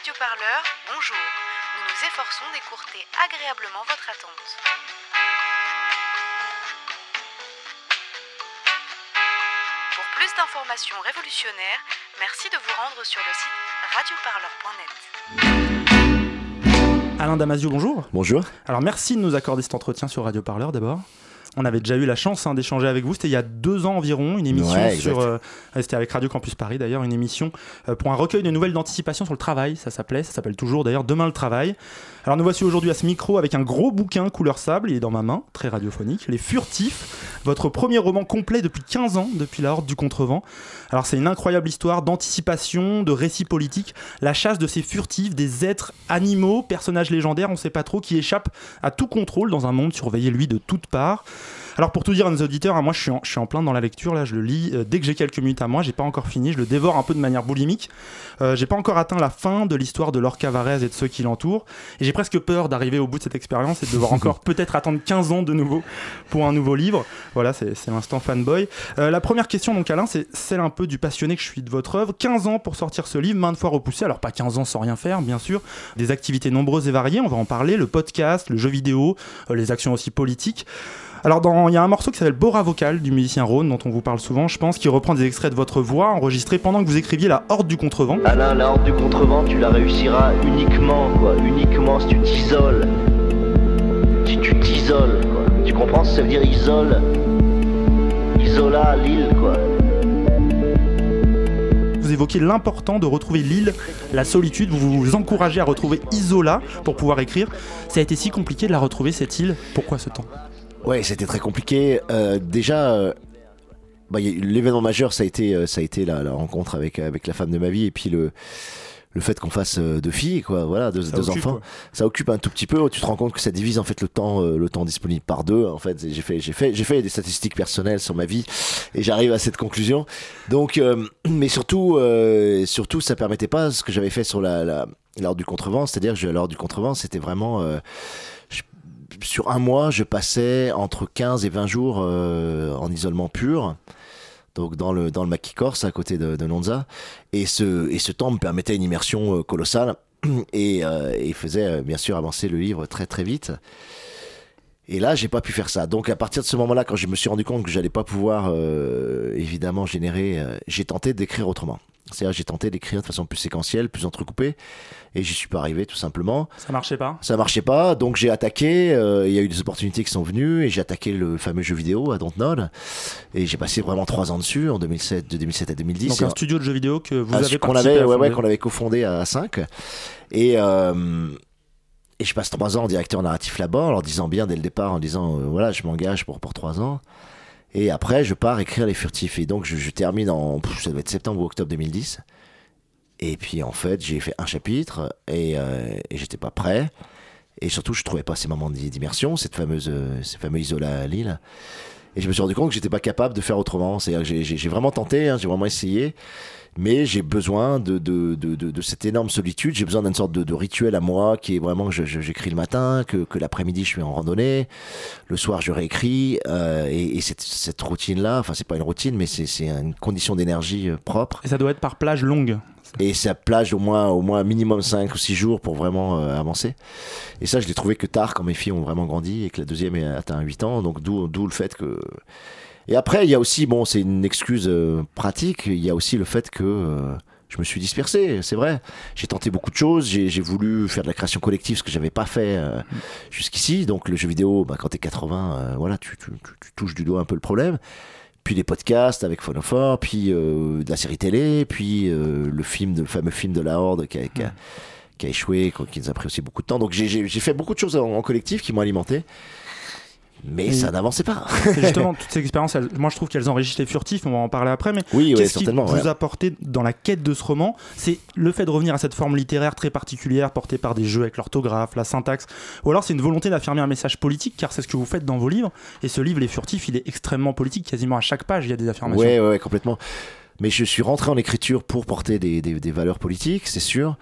radioparleur, bonjour. Nous nous efforçons d'écourter agréablement votre attente. Pour plus d'informations révolutionnaires, merci de vous rendre sur le site radioparleur.net. Alain Damasio, bonjour. Bonjour. Alors merci de nous accorder cet entretien sur Radio Parleur d'abord. On avait déjà eu la chance hein, d'échanger avec vous. C'était il y a deux ans environ, une émission Ouais, sur. euh, C'était avec Radio Campus Paris d'ailleurs, une émission euh, pour un recueil de nouvelles d'anticipation sur le travail. Ça s'appelait, ça s'appelle toujours d'ailleurs Demain le travail. Alors nous voici aujourd'hui à ce micro avec un gros bouquin couleur sable. Il est dans ma main, très radiophonique. Les Furtifs, votre premier roman complet depuis 15 ans, depuis la Horde du Contrevent. Alors c'est une incroyable histoire d'anticipation, de récit politique, la chasse de ces furtifs, des êtres animaux, personnages légendaires, on sait pas trop, qui échappent à tout contrôle dans un monde surveillé lui de toutes parts. Alors pour tout dire à nos auditeurs, hein, moi je suis, en, je suis en plein dans la lecture, là je le lis euh, dès que j'ai quelques minutes à moi, j'ai pas encore fini, je le dévore un peu de manière boulimique. Euh, j'ai pas encore atteint la fin de l'histoire de Lorca Varese et de ceux qui l'entourent, et j'ai presque peur d'arriver au bout de cette expérience et de devoir encore peut-être attendre 15 ans de nouveau pour un nouveau livre. Voilà, c'est c'est l'instant fanboy. Euh, la première question donc Alain, c'est celle un peu du passionné que je suis de votre œuvre. 15 ans pour sortir ce livre, maintes fois repoussé, alors pas 15 ans sans rien faire bien sûr, des activités nombreuses et variées, on va en parler, le podcast, le jeu vidéo, euh, les actions aussi politiques. Alors, dans- il y a un morceau qui s'appelle Bora Vocal du musicien Rhône, dont on vous parle souvent, je pense, qui reprend des extraits de votre voix enregistrés pendant que vous écriviez La Horde du Contrevent. Alain, la horde du contrevent, tu la réussiras uniquement, quoi. Uniquement si tu t'isoles. Si tu t'isoles, quoi. Tu comprends ce que ça veut dire isole? Isola, l'île, quoi. Vous évoquez l'important de retrouver l'île, la solitude, vous vous encouragez à retrouver Isola pour pouvoir écrire. Ça a été si compliqué de la retrouver, cette île. Pourquoi ce temps? Ouais, c'était très compliqué. Euh, déjà, euh, bah, l'événement majeur, ça a été, euh, ça a été la, la rencontre avec, avec la femme de ma vie et puis le, le fait qu'on fasse deux filles, quoi. Voilà, deux, Ça deux occupe, enfants. Ça occupe un tout petit peu. Tu te rends compte que ça divise en fait le temps, le temps disponible par deux. En fait, j'ai fait, j'ai fait, j'ai fait des statistiques personnelles sur ma vie et j'arrive à cette conclusion. Donc, euh, mais surtout, euh, surtout, ça permettait pas ce que j'avais fait sur la, la l'ordre du contrevent, c'est-à-dire que l'ordre du contrevent, c'était vraiment euh, sur un mois, je passais entre 15 et 20 jours euh, en isolement pur. Donc dans le dans le maquis corse à côté de, de Nonza et ce et ce temps me permettait une immersion euh, colossale et, euh, et faisait bien sûr avancer le livre très très vite. Et là, j'ai pas pu faire ça. Donc à partir de ce moment-là, quand je me suis rendu compte que j'allais pas pouvoir évidemment générer, j'ai tenté d'écrire autrement. C'est-à-dire j'ai tenté d'écrire de façon plus séquentielle, plus entrecoupée, et j'y suis pas arrivé tout simplement. Ça marchait pas Ça marchait pas, donc j'ai attaqué. euh, Il y a eu des opportunités qui sont venues et j'ai attaqué le fameux jeu vidéo à Dontnod. Et j'ai passé vraiment trois ans dessus en 2007, de 2007 à 2010. Donc Et un studio de jeux vidéo que vous avez qu'on avait, à ouais, ouais, qu'on avait cofondé à 5 et euh, et je passe trois ans en directeur narratif là-bas en leur disant bien dès le départ en disant euh, voilà je m'engage pour pour trois ans et après je pars écrire les furtifs. Et donc je, termine en ça être septembre ou octobre 2010 et puis en fait j'ai fait un chapitre et, euh, et j'étais pas prêt. Et surtout je trouvais pas ces moments d'i- d'immersion cette fameuse euh, ces fameux isola à Lille et je me suis rendu compte que j'étais pas capable de faire autrement c'est-à-dire que j'ai- vraiment tenté hein, j'ai vraiment essayé mais j'ai besoin de, cette énorme solitude. J'ai besoin d'une sorte de, rituel à moi qui est vraiment que j'écris le matin, que, l'après-midi je suis en randonnée, le soir je réécris. euh, et et cette, routine-là, enfin c'est pas une routine, mais c'est c'est une condition d'énergie euh, propre. Et ça doit être par plage longue. Et ça plage au moins, au moins minimum 5 ou 6 jours pour vraiment euh, avancer. Et ça, je l'ai trouvé que tard quand mes filles ont vraiment grandi et que la deuxième a atteint 8 ans. Donc d'où le fait que... Et après, il y a aussi, bon, c'est une excuse euh, pratique, il y a aussi le fait que euh, je me suis dispersé, c'est vrai. J'ai tenté beaucoup de choses, j'ai j'ai voulu faire de la création collective, ce que j'avais pas fait euh, jusqu'ici. Donc le jeu vidéo, bah, quand t'es 80, euh, voilà, tu, tu- tu- tu touches du doigt un peu le problème puis les podcasts avec Phonophore, puis euh, de la série télé, puis euh, le film, de, le fameux film de la Horde qui a, qui a- qui a échoué, qui nous a pris aussi beaucoup de temps. Donc j'ai- fait beaucoup de choses en, en collectif qui m'ont alimenté, mais Et- ça n'avançait pas. C'est justement toutes ces expériences, elles- moi je trouve qu'elles enrichissent les furtifs, on va en parler après, mais Oui, ouais, qu'est-ce qui certainement. vous ouais. a apporté dans la quête de ce roman? C'est le fait de revenir à cette forme littéraire très particulière portée par des jeux avec l'orthographe, la syntaxe, ou alors c'est une volonté d'affirmer un message politique, car c'est ce que vous faites dans vos livres, et ce livre, Les Furtifs, il est extrêmement politique, quasiment à chaque page il y a des affirmations. Ouais, ouais, ouais, complètement. Mais je suis rentré en écriture pour porter des, des- des valeurs politiques, c'est sûr.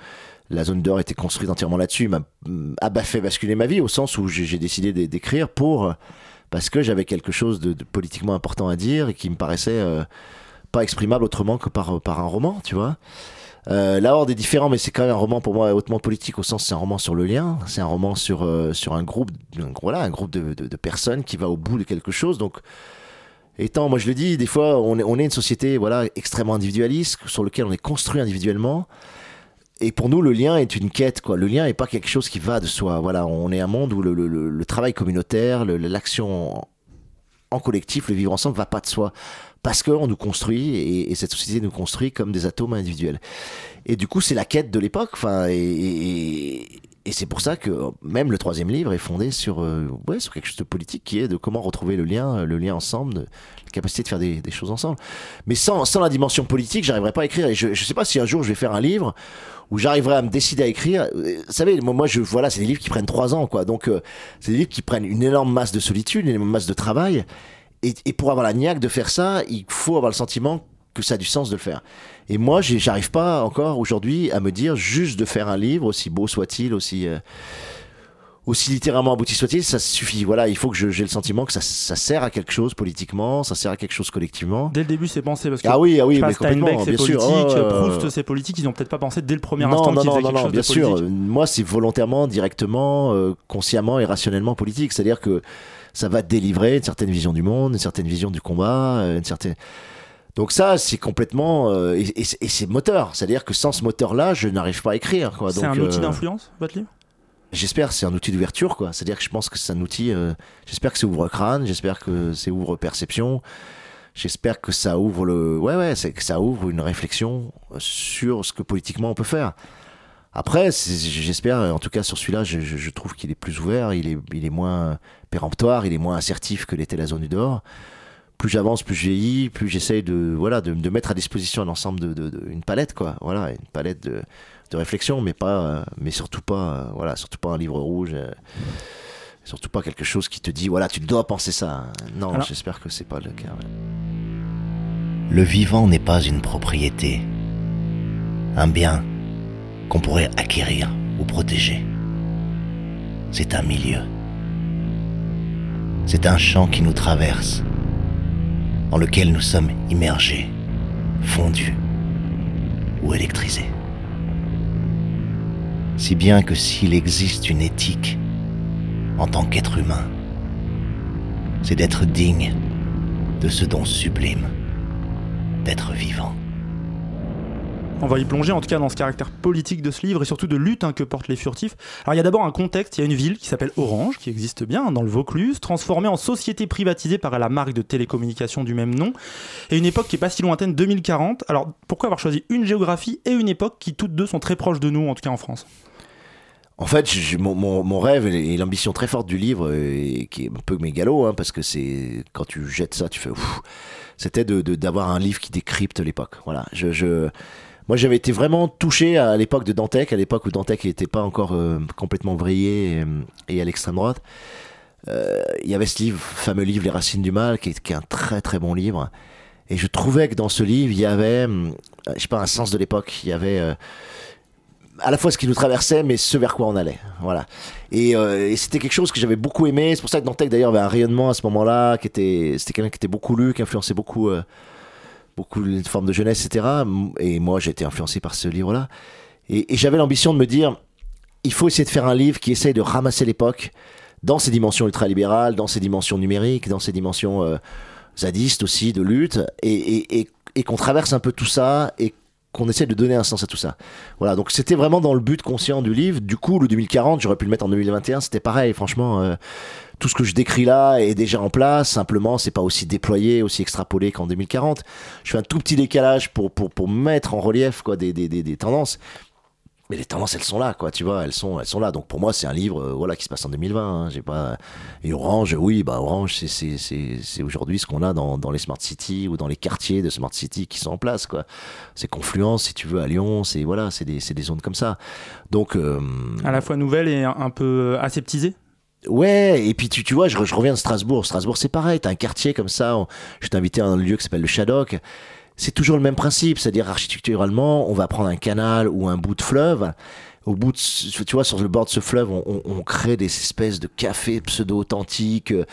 La zone d'or était construite entièrement là-dessus, m'a mm, bah, fait basculer ma vie au sens où j'ai décidé d'é- d'écrire pour parce que j'avais quelque chose de, politiquement important à dire et qui me paraissait euh, pas exprimable autrement que par, par un roman, tu vois. Euh, la Horde est différent, mais c'est quand même un roman pour moi hautement politique au sens c'est un roman sur le lien, c'est un roman sur euh, sur un groupe, voilà, un groupe de, de, de, personnes qui va au bout de quelque chose. Donc, étant, moi je le dis, des fois on est, on est une société voilà extrêmement individualiste sur lequel on est construit individuellement. Et pour nous, le lien est une quête, quoi. Le lien n'est pas quelque chose qui va de soi. Voilà, on est un monde où le, travail communautaire, l'action en collectif, le vivre ensemble, va pas de soi parce qu'on nous construit et, et, cette société nous construit comme des atomes individuels. Et du coup, c'est la quête de l'époque. Enfin, et, et c'est pour ça que même le troisième livre est fondé sur, euh, ouais, sur quelque chose de politique qui est de comment retrouver le lien, le lien ensemble, la capacité de faire des, choses ensemble. Mais sans, sans la dimension politique, j'arriverai pas à écrire. Et je, je sais pas si un jour je vais faire un livre où j'arriverai à me décider à écrire. Vous savez, moi, je, voilà, c'est des livres qui prennent trois ans, quoi. Donc, euh, c'est des livres qui prennent une énorme masse de solitude, une énorme masse de travail. Et, et, pour avoir la niaque de faire ça, il faut avoir le sentiment que ça a du sens de le faire. Et moi, j'arrive pas encore aujourd'hui à me dire juste de faire un livre, aussi beau soit-il, aussi, euh, aussi littéralement abouti soit-il, ça suffit. Voilà, il faut que j'ai le sentiment que ça, ça, sert à quelque chose politiquement, ça sert à quelque chose collectivement. Dès le début, c'est pensé parce que ah oui, ah oui, mais Steinbeck, c'est politique, oh, Proust, c'est politique. Ils ont peut-être pas pensé dès le premier non, instant non, non, non, non, chose bien sûr. politique. Moi, c'est volontairement, directement, euh, consciemment et rationnellement politique. C'est-à-dire que ça va délivrer une certaine vision du monde, une certaine vision du combat, une certaine. Donc ça, c'est complètement euh, et, et, et c'est moteur. C'est-à-dire que sans ce moteur-là, je n'arrive pas à écrire. quoi. C'est un outil euh, d'influence, votre livre? J'espère, c'est un outil d'ouverture, quoi. C'est-à-dire que je pense que c'est un outil. euh, j'espère que c'est ouvre crâne. J'espère que c'est ouvre perception. J'espère que ça ouvre le. Ouais, ouais, c'est que ça ouvre une réflexion sur ce que politiquement on peut faire. Après, j'espère, en tout cas sur celui-là, je, je, je, trouve qu'il est plus ouvert, il est, il est moins péremptoire, il est moins assertif que l'était la zone du dehors. Plus j'avance, plus je vieillis, plus j'essaye de, voilà, de, de, mettre à disposition un ensemble de, de, de, une palette, quoi. Voilà, une palette de, de réflexion, mais pas, euh, mais surtout pas, euh, voilà, surtout pas un livre rouge. Euh, surtout pas quelque chose qui te dit, voilà, tu dois penser ça. Non, j'espère que c'est pas le cas. Ouais. Le vivant n'est pas une propriété, un bien qu'on pourrait acquérir ou protéger. C'est un milieu. C'est un champ qui nous traverse, dans lequel nous sommes immergés, fondus ou électrisés. Si bien que s'il existe une éthique en tant qu'être humain, c'est d'être digne de ce don sublime d'être vivant. On va y plonger en tout cas dans ce caractère politique de ce livre et surtout de lutte hein, que portent les furtifs. Alors il y a d'abord un contexte, il y a une ville qui s'appelle Orange, qui existe bien dans le Vaucluse, transformée en société privatisée par la marque de télécommunications du même nom, et une époque qui est pas si lointaine, 2040. Alors pourquoi avoir choisi une géographie et une époque qui toutes deux sont très proches de nous, en tout cas en France? En fait, mon, rêve et l'ambition très forte du livre, et, qui est un peu mégalo, hein, parce que c'est quand tu jettes ça, tu fais c'était de d'avoir un livre qui décrypte l'époque. Voilà, je moi j'avais été vraiment touché à l'époque de Dantec, à l'époque où Dantec n'était pas encore euh, complètement vrillé et, et à l'extrême droite. Euh, il y avait ce livre, fameux livre Les Racines du Mal, qui est, un très très bon livre. Et je trouvais que dans ce livre, il y avait, je sais pas, un sens de l'époque. Il y avait euh, à la fois ce qui nous traversait, mais ce vers quoi on allait. Voilà. Et, euh, c'était quelque chose que j'avais beaucoup aimé. C'est pour ça que Dantec d'ailleurs avait un rayonnement à ce moment-là, qui était, c'était quelqu'un qui était beaucoup lu, qui influençait beaucoup, euh, beaucoup les formes de jeunesse, etc. Et moi, j'ai été influencé par ce livre-là. Et, et j'avais l'ambition de me dire, il faut essayer de faire un livre qui essaye de ramasser l'époque dans ses dimensions ultralibérales, dans ses dimensions numériques, dans ses dimensions euh, zadistes aussi de lutte, et, et qu'on traverse un peu tout ça et qu'on essaie de donner un sens à tout ça. Voilà, donc c'était vraiment dans le but conscient du livre. Du coup, le 2040, j'aurais pu le mettre en 2021, c'était pareil, franchement. Euh, tout ce que je décris là est déjà en place, simplement, c'est pas aussi déployé, aussi extrapolé qu'en 2040. Je fais un tout petit décalage pour, pour, pour mettre en relief quoi, des, des, des, des tendances. Mais les tendances, elles sont là, quoi, tu vois, elles sont, elles sont là. Donc pour moi, c'est un livre, euh, voilà, qui se passe en 2020. Hein. J'ai pas. Et Orange, oui, bah Orange, c'est, c'est, c'est, c'est aujourd'hui ce qu'on a dans, dans les smart cities ou dans les quartiers de smart city qui sont en place, quoi. C'est Confluence, si tu veux, à Lyon, c'est voilà, c'est des, c'est des zones comme ça. Donc. Euh, à la fois nouvelle et un peu aseptisée? Ouais, et puis tu, tu vois, je, je reviens de Strasbourg. Strasbourg, c'est pareil, t'as un quartier comme ça. On, je t'ai invité à un lieu qui s'appelle le Shadok c'est toujours le même principe, c'est-à-dire architecturalement, on va prendre un canal ou un bout de fleuve. Au bout de, tu vois, sur le bord de ce fleuve, on, on- on crée des espèces de cafés pseudo-authentiques, euh,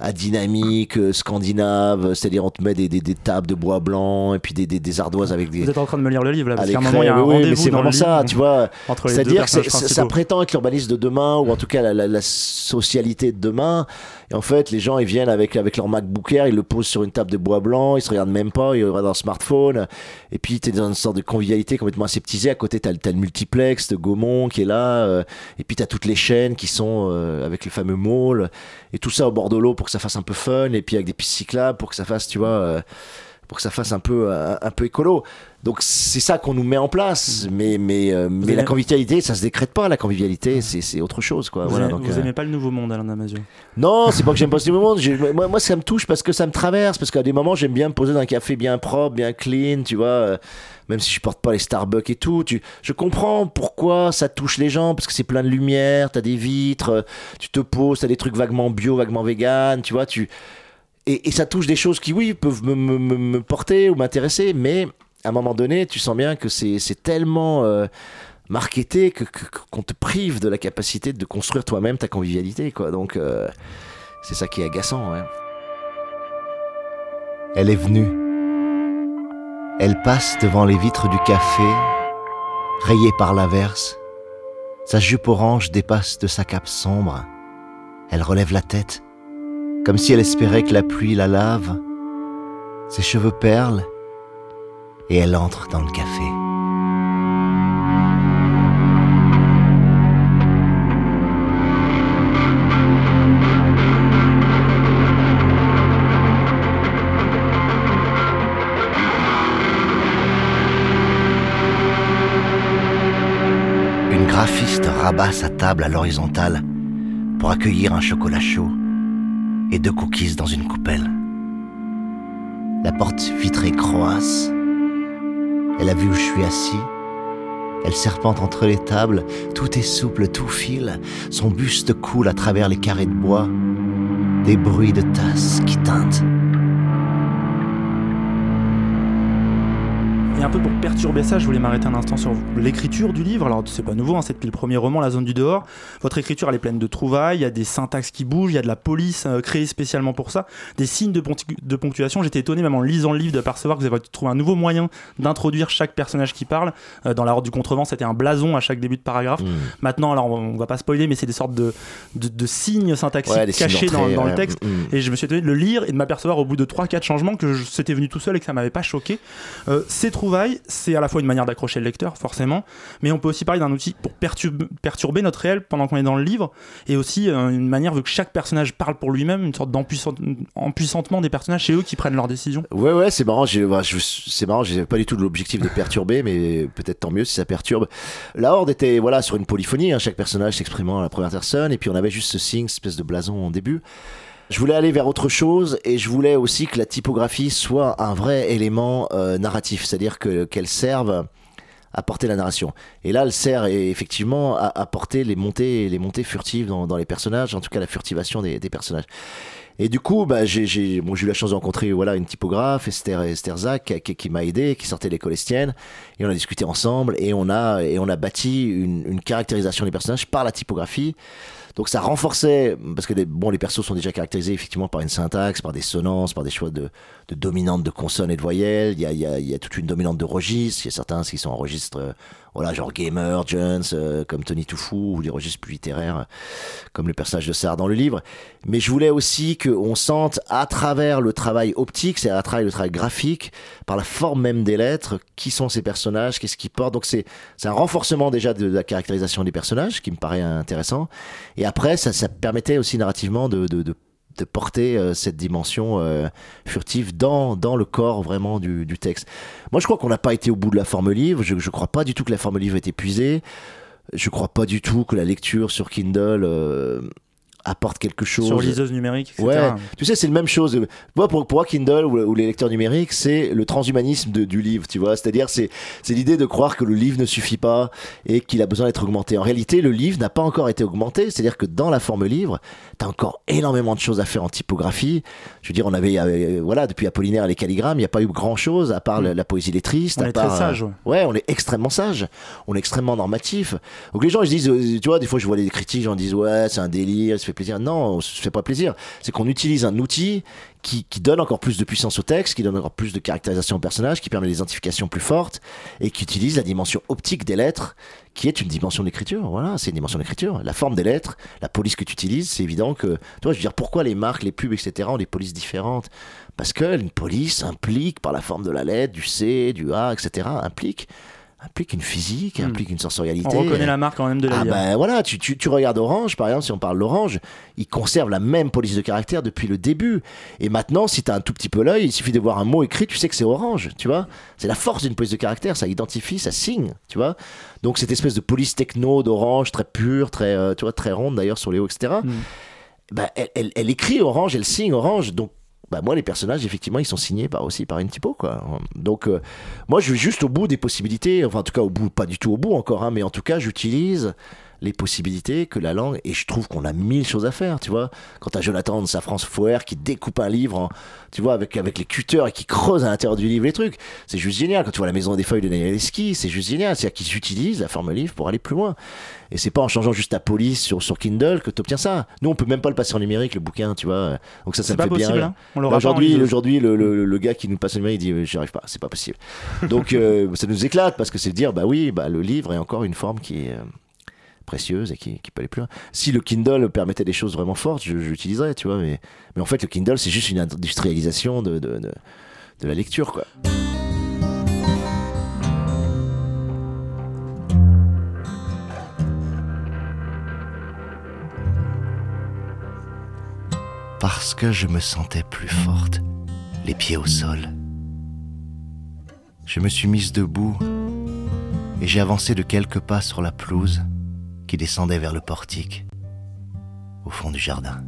à dynamique, euh, scandinave, c'est-à-dire on te met des, des, des tables de bois blanc et puis des, des, des ardoises avec des. Vous êtes en train de me lire le livre là, parce qu'à un moment il y a un oui, rendez-vous c'est vraiment ça, tu vois. C'est-à-dire que ça, prétend être l'urbanisme de demain, ou en tout cas la, la- la socialité de demain. Et en fait, les gens, ils viennent avec, avec leur MacBook Air, ils le posent sur une table de bois blanc, ils se regardent même pas, ils regardent leur smartphone. Et puis, tu es dans une sorte de convivialité complètement aseptisée. À côté, tu as, le multiplex de Gaumont qui est là. euh, et puis, tu as toutes les chaînes qui sont euh, avec le fameux mall. Et tout ça au bord de l'eau pour que ça fasse un peu fun. Et puis, avec des pistes cyclables pour que ça fasse, tu vois. Euh, pour que ça fasse un peu un, un peu écolo. Donc c'est ça qu'on nous met en place, mais mais euh, mais la convivialité, ça se décrète pas. La convivialité, c'est c'est autre chose, quoi. Vous, Voilà, aimez, donc, vous euh, aimez pas le nouveau monde, Alain Damasio? Non, c'est pas que j'aime pas ce nouveau monde. Moi, moi, ça me touche parce que ça me traverse. Parce qu'à des moments, j'aime bien me poser dans un café bien propre, bien clean, tu vois. euh, Même si je porte pas les Starbucks et tout, tu, je comprends pourquoi ça touche les gens parce que c'est plein de lumière, t'as des vitres, euh, tu te poses, t'as des trucs vaguement bio, vaguement vegan, tu vois. Tu et, ça touche des choses qui, oui, peuvent me, me- porter ou m'intéresser, mais à un moment donné, tu sens bien que c'est tellement euh, marketé que que- qu'on te prive de la capacité de construire toi-même ta convivialité, quoi. Donc euh, c'est ça qui est agaçant, ouais. Elle est venue. Elle passe devant les vitres du café, rayée par l'averse. Sa jupe orange dépasse de sa cape sombre. Elle relève la tête, comme si elle espérait que la pluie la lave. Ses cheveux perlent, et elle entre dans le café. Une graphiste rabat sa table à l'horizontale pour accueillir un chocolat chaud et deux cookies dans une coupelle. La porte vitrée croasse. Elle a vu où je suis assis. Elle serpente entre les tables, tout est souple, tout file. Son buste coule à travers les carrés de bois. Des bruits de tasses qui tintent. Et un peu pour perturber ça, je voulais m'arrêter un instant sur l'écriture du livre. Alors, c'est pas nouveau, hein, c'est depuis le premier roman, La zone du dehors. Votre écriture, elle est pleine de trouvailles, il y a des syntaxes qui bougent, il y a de la police euh, créée spécialement pour ça, des signes de, ponctuation. J'étais étonné, même en lisant le livre, de percevoir que vous avez trouvé un nouveau moyen d'introduire chaque personnage qui parle. Euh, dans La Horde du Contrevent, c'était un blason à chaque début de paragraphe. Mmh. Maintenant, alors, on, on va pas spoiler, mais c'est des sortes de, de, de signes syntaxiques Ouais, des signes cachés dans, le texte. Mm. Et je me suis étonné de le lire et de m'apercevoir au bout de 3-4 changements que c'était venu tout seul et que ça m'avait pas choqué. Euh, ces trouvailles, c'est à la fois une manière d'accrocher le lecteur, forcément, mais on peut aussi parler d'un outil pour perturber, notre réel pendant qu'on est dans le livre, et aussi euh, une manière, vu que chaque personnage parle pour lui-même, une sorte d'empuissantement des personnages, c'est eux qui prennent leurs décisions. Ouais, ouais, c'est marrant. bah, C'est marrant. J'ai pas du tout l'objectif de perturber, mais peut-être tant mieux si ça perturbe. La Horde était voilà sur une polyphonie, hein, chaque personnage s'exprimant à la première personne, et puis on avait juste ce signe, espèce de blason en début. Je voulais aller vers autre chose et je voulais aussi que la typographie soit un vrai élément euh, narratif, c'est-à-dire que qu'elle serve à porter la narration. Et là, elle sert eh, effectivement à, à porter les montées, les montées furtives dans, les personnages, en tout cas la furtivation des personnages. Et du coup, bah, j'ai bon, eu la chance de rencontrer voilà, une typographe, Esther, Esther Zach, qui, qui m'a aidé, qui sortait l'école estienne. Et on a discuté ensemble et on a, et on a bâti une, une caractérisation des personnages par la typographie. Donc ça renforçait, parce que les, bon, les persos sont déjà caractérisés effectivement par une syntaxe, par des sonnances, par des choix de, de dominantes de consonnes et de voyelles. Il y a, il y, a, il y a toute une dominante de registres. Il y a certains qui sont en registre, voilà, genre gamer, Jones, euh, comme Tony Toufou, ou des registres plus littéraires, euh, comme le personnage de Sarr dans le livre. Mais je voulais aussi qu'on sente à travers le travail optique, c'est à travers le travail graphique, par la forme même des lettres, qui sont ces personnages, qu'est-ce qu'ils portent. Donc c'est un renforcement déjà de la caractérisation des personnages qui me paraît intéressant. Et après, ça, ça permettait aussi narrativement de, de, de, de porter euh, cette dimension euh, furtive dans, dans le corps vraiment du, du texte. Moi, je crois qu'on n'a pas été au bout de la forme livre. Je ne crois pas du tout que la forme livre est épuisée. Je crois pas du tout que la lecture sur Kindle euh, apporte quelque chose. Sur liseuse numérique, etc. Ouais, tu sais, c'est la même chose. Moi, pour, pour moi, Kindle ou, ou les lecteurs numériques, c'est le transhumanisme de- du livre, tu vois. C'est-à-dire, c'est c'est l'idée de croire que le livre ne suffit pas et qu'il a besoin d'être augmenté. En réalité, le livre n'a pas encore été augmenté. C'est-à-dire que dans la forme livre, tu as encore énormément de choses à faire en typographie. Je veux dire, on avait, euh, voilà, depuis Apollinaire et les calligrammes, il n'y a pas eu grand-chose à part la, la poésie lettriste. On à est très part, euh, sage, ouais. Ouais, on est extrêmement sage. On est extrêmement normatif. Donc les gens, ils se disent, euh, tu vois, des fois, je vois des critiques, les gens disent, ouais, c'est un délire, fait plaisir. Non, on fait pas plaisir. C'est qu'on utilise un outil qui, qui donne encore plus de puissance au texte, qui donne encore plus de caractérisation au personnage, qui permet des identifications plus fortes et qui utilise la dimension optique des lettres, qui est une dimension d'écriture. Voilà, c'est une dimension d'écriture. La forme des lettres, la police que tu utilises, c'est évident que, tu vois, je veux dire, pourquoi les marques, les pubs, etc., ont des polices différentes? Parce que une police implique, par la forme de la lettre, du C, du A, etc., implique implique une physique, Hmm. implique une sensorialité. On reconnaît la marque quand même de la Ah bière. ben voilà, tu, tu, tu regardes Orange, par exemple, si on parle d'Orange, il conserve la même police de caractère depuis le début. Et maintenant, si tu as un tout petit peu l'œil, il suffit de voir un mot écrit, tu sais que c'est Orange, tu vois. C'est la force d'une police de caractère, ça identifie, ça signe, tu vois. Donc cette espèce de police techno d'Orange, très pure, très, euh, tu vois, très ronde d'ailleurs sur les hauts, etc. Mm. Bah, elle, elle, elle écrit Orange, elle signe Orange, donc bah moi les personnages effectivement ils sont signés par aussi par une typo quoi. Donc euh, moi je vais juste au bout des possibilités enfin en tout cas au bout pas du tout au bout encore hein, mais en tout cas j'utilise les possibilités que la langue et je trouve qu'on a mille choses à faire tu vois. Quand t'as Jonathan de Safran Foer qui découpe un livre en- tu vois avec avec les cutters et qui creuse à l'intérieur du livre les trucs c'est juste génial. Quand tu vois la maison des feuilles de Daniel Eski c'est juste génial. C'est à dire qu'ils utilisent la forme livre pour aller plus loin. Et c'est pas en changeant juste ta police sur, sur Kindle que tu obtiens ça. Nous on peut même pas le passer en numérique le bouquin tu vois. Donc ça ça me pas fait possible, hein. Aujourd'hui, aujourd'hui, le, le, le gars qui nous passe le mail, il dit euh, j'y arrive pas, c'est pas possible. Donc euh, ça nous éclate parce que c'est de dire bah oui, bah le livre est encore une forme qui est euh, précieuse et qui, qui peut aller plus loin. Si le Kindle permettait des choses vraiment fortes, j'utiliserais, tu vois. Mais, en fait, le Kindle c'est juste une industrialisation de, de la lecture, quoi. parce que je me sentais plus forte, les pieds au sol. Je me suis mise debout et j'ai avancé de quelques pas sur la pelouse qui descendait vers le portique, au fond du jardin.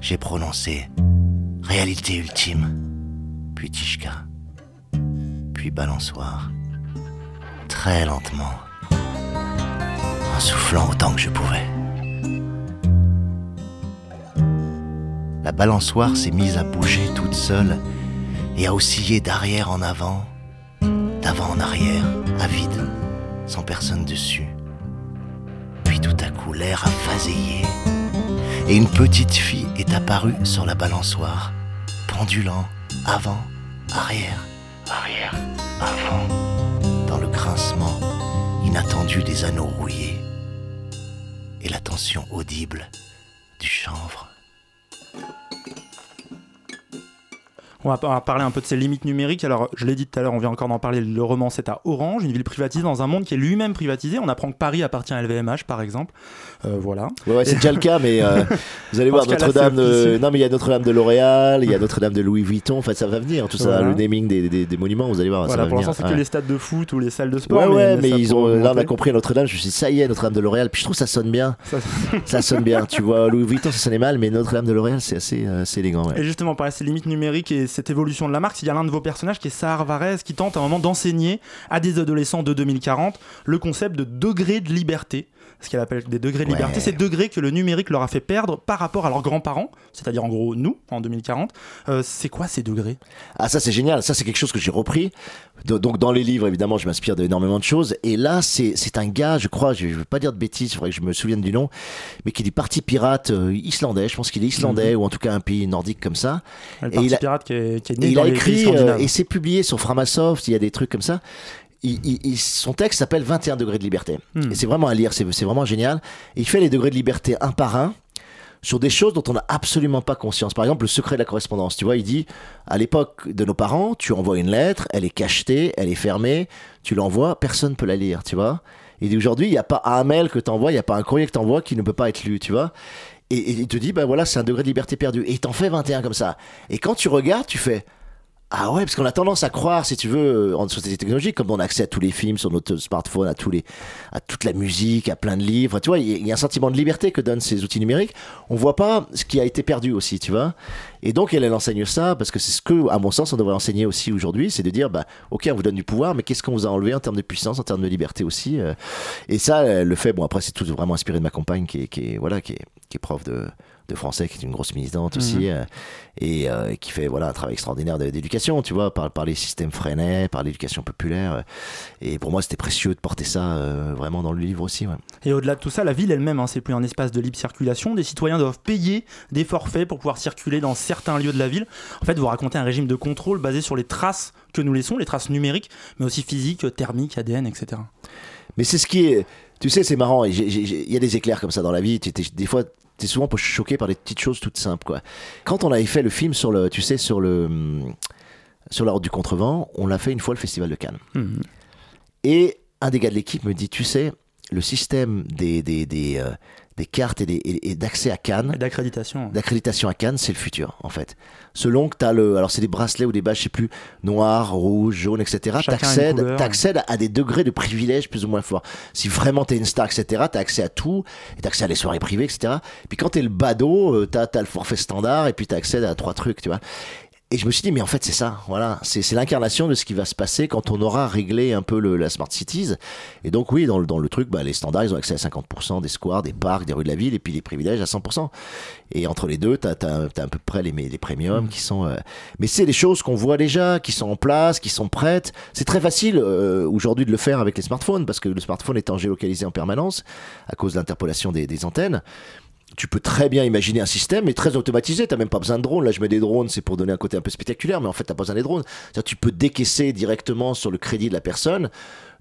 J'ai prononcé réalité ultime, puis Tishka, puis balançoire, très lentement, en soufflant autant que je pouvais. La balançoire s'est mise à bouger toute seule et à osciller d'arrière en avant, d'avant en arrière, à vide, sans personne dessus. Puis tout à coup, l'air a phaséillé et une petite fille est apparue sur la balançoire, pendulant avant, arrière, arrière, avant, dans le grincement inattendu des anneaux rouillés et la tension audible du chanvre. On va, on va parler un peu de ses limites numériques. Alors, je l'ai dit tout à l'heure, on vient encore d'en parler. Le roman, c'est à Orange, une ville privatisée dans un monde qui est lui-même privatisé. On apprend que Paris appartient à LVMH, par exemple. Euh, voilà. Ouais, ouais, c'est déjà le cas, mais euh, vous allez voir Notre-Dame. Non, mais il y a Notre-Dame de L'Oréal, il y a Notre-Dame de Louis Vuitton. Enfin, ça va venir, tout ça, le naming des, des, des monuments. Vous allez voir, voilà ça va pour l'instant, c'est que les stades de foot ou les salles de sport. Ouais, ouais, mais ils ont. Là, on a compris Notre-Dame. Je me suis dit, ça y est, Notre-Dame de L'Oréal. Puis je trouve ça sonne bien. Ça- Ça sonne bien. Tu vois, Louis Vuitton, ça sonnait mal, mais Notre-Dame de L'Oréal, c'est assez, euh, assez élégant. Et justement, par ces limites numériques et cette évolution de la marque, il y a l'un de vos personnages qui est Sahar Varese qui tente à un moment d'enseigner à des adolescents de 2040 le concept de degré de liberté. Ce qu'elle appelle des degrés de Ouais. liberté, ces degrés que le numérique leur a fait perdre par rapport à leurs grands-parents, c'est-à-dire en gros nous, en 2040. Euh, c'est quoi ces degrés? Ah, ça, c'est génial. Ça, c'est quelque chose que j'ai repris. Do- Donc, dans les livres, évidemment, je m'inspire d'énormément de choses. Et là, c'est un gars, je crois, je ne veux pas dire de bêtises, il faudrait que je me souvienne du nom, mais qui est du parti pirate euh, islandais. Je pense qu'il est islandais, ou en tout cas un pays nordique comme ça. Le Et parti il a- pirate qui est, qui est Et né il dans a les écrit, euh, et c'est publié sur Framasoft, il y a des trucs comme ça. Il- il- il- son texte s'appelle 21 degrés de liberté. Hmm. Et c'est vraiment à lire, c'est vraiment génial. Et il fait les degrés de liberté un par un sur des choses dont on n'a absolument pas conscience. Par exemple, le secret de la correspondance. Tu vois, il dit, à l'époque de nos parents, tu envoies une lettre, elle est cachetée, elle est fermée, tu l'envoies, personne ne peut la lire, tu vois. Il dit aujourd'hui, il n'y a pas un mail que tu envoies, il n'y a pas un courrier que tu envoies qui ne peut pas être lu, tu vois. Et, il te dit, ben voilà, c'est un degré de liberté perdu. Et il t'en fait 21 comme ça. Et quand tu regardes, tu fais, Ah ouais, parce qu'on a tendance à croire, si tu veux, en société technologique, comme on a accès à tous les films sur notre smartphone, à tous les, à toute la musique, à plein de livres, tu vois, il y, a un sentiment de liberté que donnent ces outils numériques. On voit pas ce qui a été perdu aussi, tu vois. Et donc elle, elle enseigne ça parce que c'est ce que, à mon sens, on devrait enseigner aussi aujourd'hui, c'est de dire, bah, ok, on vous donne du pouvoir, mais qu'est-ce qu'on vous a enlevé en termes de puissance, en termes de liberté aussi. euh? Et ça, elle le fait. Bon, après, c'est tout vraiment inspiré de ma compagne qui est, qui est voilà, qui est, qui est prof de de français qui est une grosse militante aussi euh, et euh, qui fait voilà un travail extraordinaire d'éducation tu vois par, par les systèmes freinés par l'éducation populaire euh. et pour moi c'était précieux de porter ça euh, vraiment dans le livre aussi ouais. Et au-delà de tout ça, la ville elle-même, hein, c'est plus un espace de libre circulation. Des citoyens doivent payer des forfaits pour pouvoir circuler dans certains lieux de la ville. En fait, vous racontez un régime de contrôle basé sur les traces que nous laissons, les traces numériques, mais aussi physiques, thermiques, ADN, etc. Mais c'est ce qui est. Tu sais, c'est marrant. Il y a des éclairs comme ça dans la vie. t'es- t'es- des fois, t'es souvent choqué par des petites choses toutes simples, quoi. Quand on avait fait le film sur le, tu sais, sur le, hum, sur la route du contrevent, on l'a fait une fois le festival de Cannes. Mhm. Et un des gars de l'équipe me dit, tu sais, le système des des, des, euh, des cartes et, des- et- et d'accès à Cannes, D'accréditation. d'accréditation à Cannes, c'est le futur, en fait. Selon que tu as le. Alors, c'est des bracelets ou des badges, je sais plus, noir, rouge, jaune, etc. T'accèdes t'accèdes à des degrés de privilèges plus ou moins forts. Si vraiment t'es une star, etc., t'as accès à tout, et t'as accès à les soirées privées, etc. Puis quand t'es le badaud, euh, t'as as le forfait standard, et puis t'as accès à trois trucs, tu vois. Et je me suis dit, mais en fait, c'est ça, voilà. C'est l'incarnation de ce qui va se passer quand on aura réglé un peu le, la Smart Cities. Et donc, oui, dans le, dans le truc, bah, les standards, ils ont accès à 50% des squares, des parcs, des rues de la ville, et puis les privilèges à 100%. Et entre les deux, t'as as, à peu près les, les premiums qui sont. euh, Mais c'est des choses qu'on voit déjà, qui sont en place, qui sont prêtes. C'est très facile euh, aujourd'hui de le faire avec les smartphones, parce que le smartphone étant géolocalisé en permanence, à cause de l'interpolation des, des antennes tu peux très bien imaginer un système, mais très automatisé. T'as même pas besoin de drones. Là, je mets des drones, c'est pour donner un côté un peu spectaculaire, mais en fait, t'as pas besoin des drones. Tu peux décaisser directement sur le crédit de la personne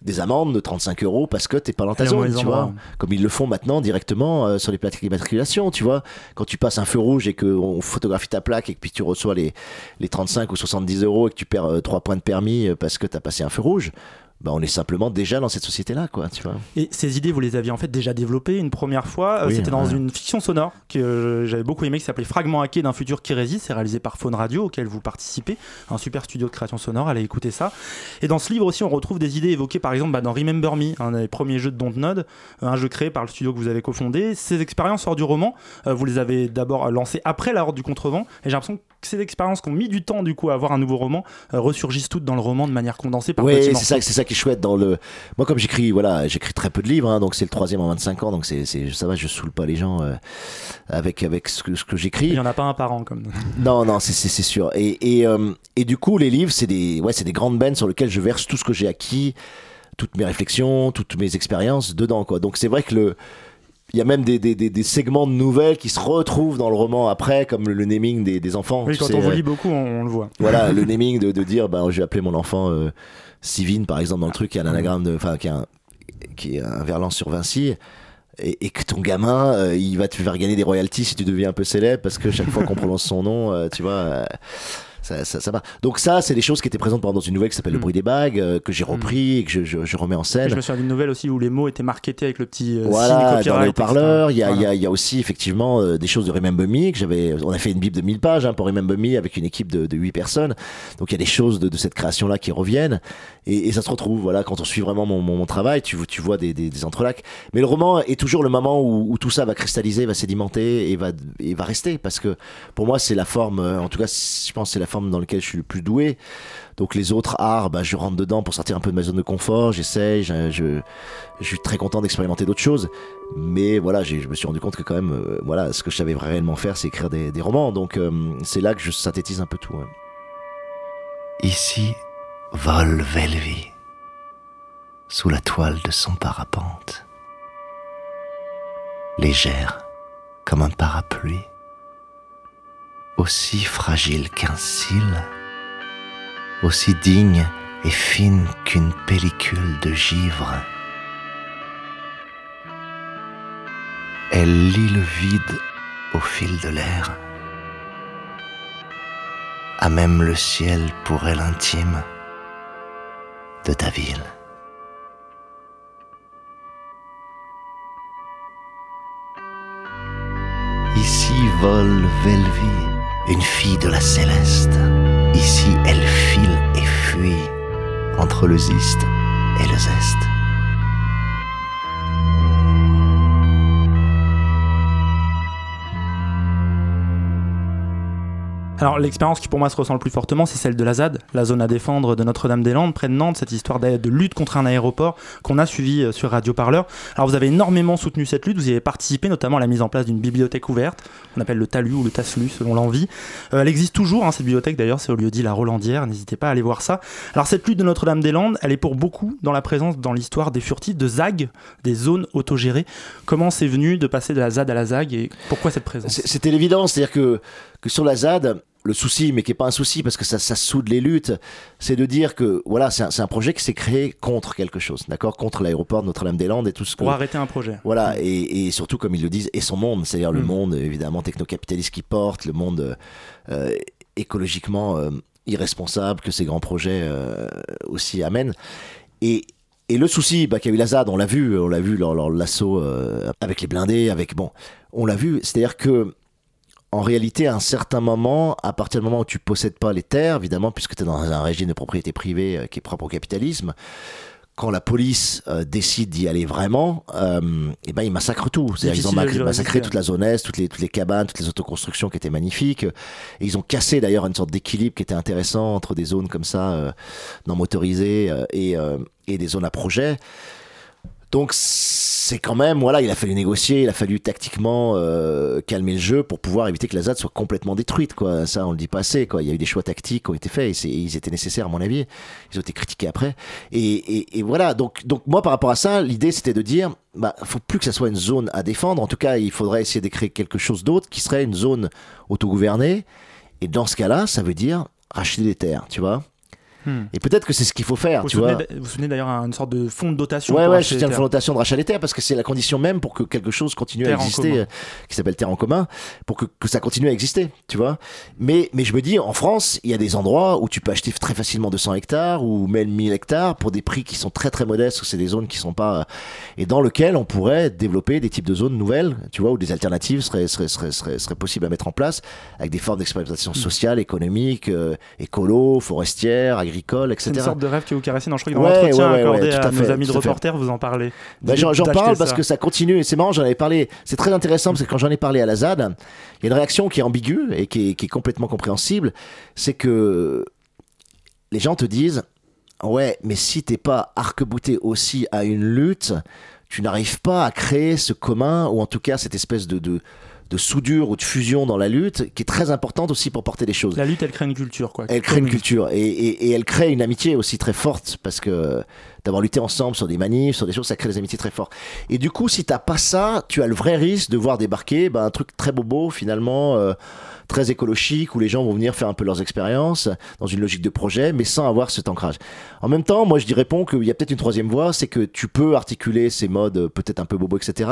des amendes de 35 euros parce que t'es pas dans ta zone, tu vois. Comme ils le font maintenant directement euh, sur les plaques d'immatriculation, tu vois. Quand tu passes un feu rouge et qu'on photographie ta plaque et que puis tu reçois les, les 35 ou 70 euros et que tu perds 3 points de permis euh, parce que t'as passé un feu rouge, bah, on est simplement déjà dans cette société-là, quoi, tu vois. Et ces idées, vous les aviez en fait déjà développées une première fois. Euh, Oui, C'était dans ouais. une fiction sonore que euh, j'avais beaucoup aimé qui s'appelait Fragment hacké d'un futur qui résiste. C'est réalisé par Faune Radio auquel vous participez. Un super studio de création sonore. Allez écouter ça. Et dans ce livre aussi, on retrouve des idées évoquées par exemple bah, dans Remember Me, un des premiers jeux de Dontnod, un jeu créé par le studio que vous avez cofondé. Ces expériences hors du roman, euh, vous les avez d'abord lancées après la Horde du Contrevent. Et j'ai l'impression ces expériences qui ont mis du temps du coup à avoir un nouveau roman euh, ressurgissent toutes dans le roman de manière condensée par Oui, c'est ça, c'est ça qui est chouette dans le. Moi, comme j'écris, voilà, j'écris très peu de livres, hein, donc c'est le troisième en 25 ans, donc c'est, ça va, je saoule pas les gens euh, avec avec ce que ce que Il j'écris. n'y en a pas un par an comme. Non, non, c'est, sûr. Et et, euh, et du coup, les livres, c'est des ouais, c'est des grandes bennes sur lesquelles je verse tout ce que j'ai acquis, toutes mes réflexions, toutes mes expériences dedans, quoi. Donc c'est vrai que le il y a même des, des, des, des segments de nouvelles qui se retrouvent dans le roman après, comme le, le naming des, des enfants. Oui, quand sais, on vous euh, lit beaucoup, on, on le voit. voilà le naming de, de dire bah je vais appeler mon enfant euh, Sivine par exemple dans le truc qui a un anagramme de enfin qui a un, qui est un verlan sur Vinci et, et que ton gamin euh, il va te faire gagner des royalties si tu deviens un peu célèbre parce que chaque fois qu'on prononce son nom euh, tu vois euh, ça, ça, ça va. Donc ça, c'est des choses qui étaient présentes pendant dans une nouvelle qui s'appelle Le Mm. bruit des bagues, euh, que j'ai repris et que je, je, je remets en Et scène. Je me souviens d'une nouvelle aussi où les mots étaient marketés avec le petit euh, Voilà, dans les haut-parleurs, il y, a- il y a- il y a aussi effectivement euh, des choses de Remember Me que j'avais. On a fait une bible de 1000 pages hein, pour Remember Me avec une équipe de, de 8 personnes. Donc il y a des choses de, de cette création-là qui reviennent et, et ça se retrouve. Voilà, quand on suit vraiment mon, mon, mon travail, tu, tu vois des, des, des entrelacs. Mais le roman est toujours le moment où, où tout ça va cristalliser, va sédimenter et va, et va rester parce que pour moi c'est la forme. euh, En tout cas, je pense c'est la forme dans laquelle je suis le plus doué. Donc les autres arts, bah, je rentre dedans pour sortir un peu de ma zone de confort, j'essaye, je, suis très content d'expérimenter d'autres choses. Mais voilà, je me suis rendu compte que quand même, euh, voilà, ce que je savais réellement faire, c'est écrire des, romans. Donc euh, c'est là que je synthétise un peu tout. Ici vole Velvi sous la toile de son parapente, légère comme un parapluie, aussi fragile qu'un cil, aussi digne et fine qu'une pellicule de givre. Elle lit le vide au fil de l'air à même le ciel pour elle intime de ta ville. Ici vole Velvi, une fille de la céleste. Ici elle file et fuit entre le ziste et le zeste. Alors l'expérience qui pour moi se ressent le plus fortement, c'est celle de la ZAD, la zone à défendre de Notre-Dame-des-Landes, près de Nantes, cette histoire de, lutte contre un aéroport qu'on a suivi euh, sur Radio Parleur. Alors vous avez énormément soutenu cette lutte, vous y avez participé notamment à la mise en place d'une bibliothèque ouverte, on appelle le TALU ou le TASLU selon l'envie. Euh, elle existe toujours, hein, cette bibliothèque d'ailleurs, c'est au lieu dit la Rolandière, n'hésitez pas à aller voir ça. Alors cette lutte de Notre-Dame-des-Landes, elle est pour beaucoup dans la présence, dans l'histoire des furtifs, de ZAG, des zones autogérées. Comment c'est venu de passer de la ZAD à la ZAG et pourquoi cette présence? C'était l'évidence, c'est-à-dire que sur la ZAD, le souci, mais qui n'est pas un souci parce que ça, ça soude les luttes, c'est de dire que voilà, c'est un, projet qui s'est créé contre quelque chose, d'accord Contre l'aéroport de Notre-Dame-des-Landes et tout ce que. Pour arrêter un projet. Voilà, et, et surtout, comme ils le disent, et son monde, c'est-à-dire le Mm. monde évidemment technocapitaliste qui porte, le monde euh, écologiquement euh, irresponsable que ces grands projets euh, aussi amènent. Et, et le souci bah, qu'a eu la ZAD, on l'a vu, on l'a vu lors, lors de l'assaut euh, avec les blindés, avec bon, on l'a vu, c'est-à-dire que en réalité, à un certain moment, à partir du moment où tu possèdes pas les terres, évidemment, puisque tu es dans un régime de propriété privée euh, qui est propre au capitalisme, quand la police euh, décide d'y aller vraiment, euh, eh ben ils massacrent tout. C'est-à-dire ils ont massacré toute la zone est, toutes les, toutes les cabanes, toutes les autoconstructions qui étaient magnifiques. Et ils ont cassé d'ailleurs une sorte d'équilibre qui était intéressant entre des zones comme ça, euh, non motorisées, et, et des zones à projet. Donc c'est quand même, voilà, il a fallu négocier, il a fallu tactiquement euh, calmer le jeu pour pouvoir éviter que la ZAD soit complètement détruite, quoi. Ça, on le dit pas assez, quoi. Il y a eu des choix tactiques qui ont été faits et, ils étaient nécessaires, à mon avis. Ils ont été critiqués après. Et, et, et voilà, donc, donc moi, par rapport à ça, l'idée, c'était de dire, bah, faut plus que ça soit une zone à défendre. En tout cas, il faudrait essayer de créer quelque chose d'autre qui serait une zone autogouvernée. Et dans ce cas-là, ça veut dire racheter des terres, tu vois. Hmm. Et peut-être que c'est ce qu'il faut faire, Vous tu vois. vous souvenez d'ailleurs une sorte de fonds de dotation Ouais, ouais, je tiens le terres. fondation de rachat des terres parce que c'est la condition même pour que quelque chose continue Terre à exister, euh, qui s'appelle terre en commun, pour que, que ça continue à exister, tu vois. Mais, mais je me dis, en France, il y a des endroits où tu peux acheter très facilement 200 hectares ou même 1000 hectares pour des prix qui sont très très modestes, c'est des zones qui sont pas. euh, et dans lequel on pourrait développer des types de zones nouvelles, tu vois, où des alternatives seraient, seraient, seraient, seraient, seraient possibles à mettre en place, avec des formes d'expérimentation sociale, économique, euh, écolo, forestière, agricole, C'est une etc. sorte de rêve que vous caressez. Non, je crois que dans Ouais, l'entretien ouais, accordé à, à nos fait, amis de reporters, vous en parlez. Bah, j'en parle parce que ça continue et c'est marrant, j'en avais parlé. C'est très intéressant parce que quand j'en ai parlé à la ZAD, il y a une réaction qui est ambiguë et qui est, qui est complètement compréhensible. C'est que les gens te disent Ouais, mais si t'es pas arc-bouté aussi à une lutte, tu n'arrives pas à créer ce commun ou en tout cas cette espèce de, de, de soudure ou de fusion dans la lutte qui est très importante aussi pour porter les choses. La lutte, elle crée une culture, quoi. Elle crée une culture et, et- et elle crée une amitié aussi très forte parce que d'avoir lutté ensemble sur des manifs, sur des choses, ça crée des amitiés très fortes. Et du coup, si t'as pas ça, tu as le vrai risque de voir débarquer ben, un truc très bobo finalement. euh, très écologique où les gens vont venir faire un peu leurs expériences dans une logique de projet mais sans avoir cet ancrage. En même temps, moi je dis réponds qu'il y a peut-être une troisième voie, c'est que tu peux articuler ces modes euh, peut-être un peu bobo etc.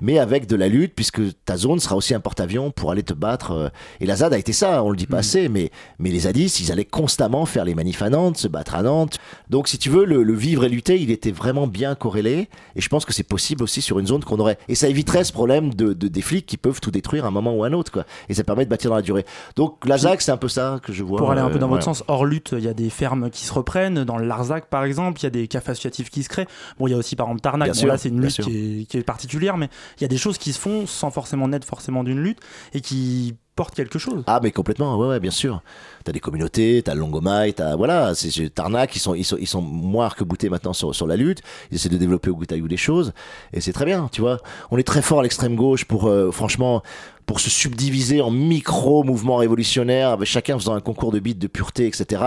mais avec de la lutte puisque ta zone sera aussi un porte-avions pour aller te battre. euh, Et la ZAD a été ça, on le dit pas assez, mais, mais les zadistes, ils allaient constamment faire les manifs à Nantes, se battre à Nantes. Donc si tu veux, le, le vivre et lutter, il était vraiment bien corrélé. Et je pense que c'est possible aussi sur une zone qu'on aurait. Et ça éviterait ce problème de, de- des flics qui peuvent tout détruire à un moment ou à un autre. Quoi. Et ça permet de bâtir dans la durée. Donc la ZAC, c'est un peu ça que je vois. Pour aller un peu dans euh, votre sens, hors lutte, il y a des fermes qui se reprennent. Dans le Larzac, par exemple, il y a des cafés associatifs qui se créent. Bon, il y a aussi, par exemple, Tarnac. Bon, là, c'est une lutte qui est, qui est particulière, mais il y a des choses qui se font sans forcément naître forcément d'une lutte et qui portent quelque chose. Ah mais complètement, ouais, bien sûr. T'as des communautés, t'as Longomai, t'as voilà, c'est Tarnac, ils sont ils sont ils moins maintenant sur la lutte. Ils essaient de développer au Goutaïou des choses et c'est très bien, tu vois. On est très fort à l'extrême gauche pour euh, franchement pour se subdiviser en micro mouvements révolutionnaires, avec chacun faisant un concours de beats, de pureté, etc.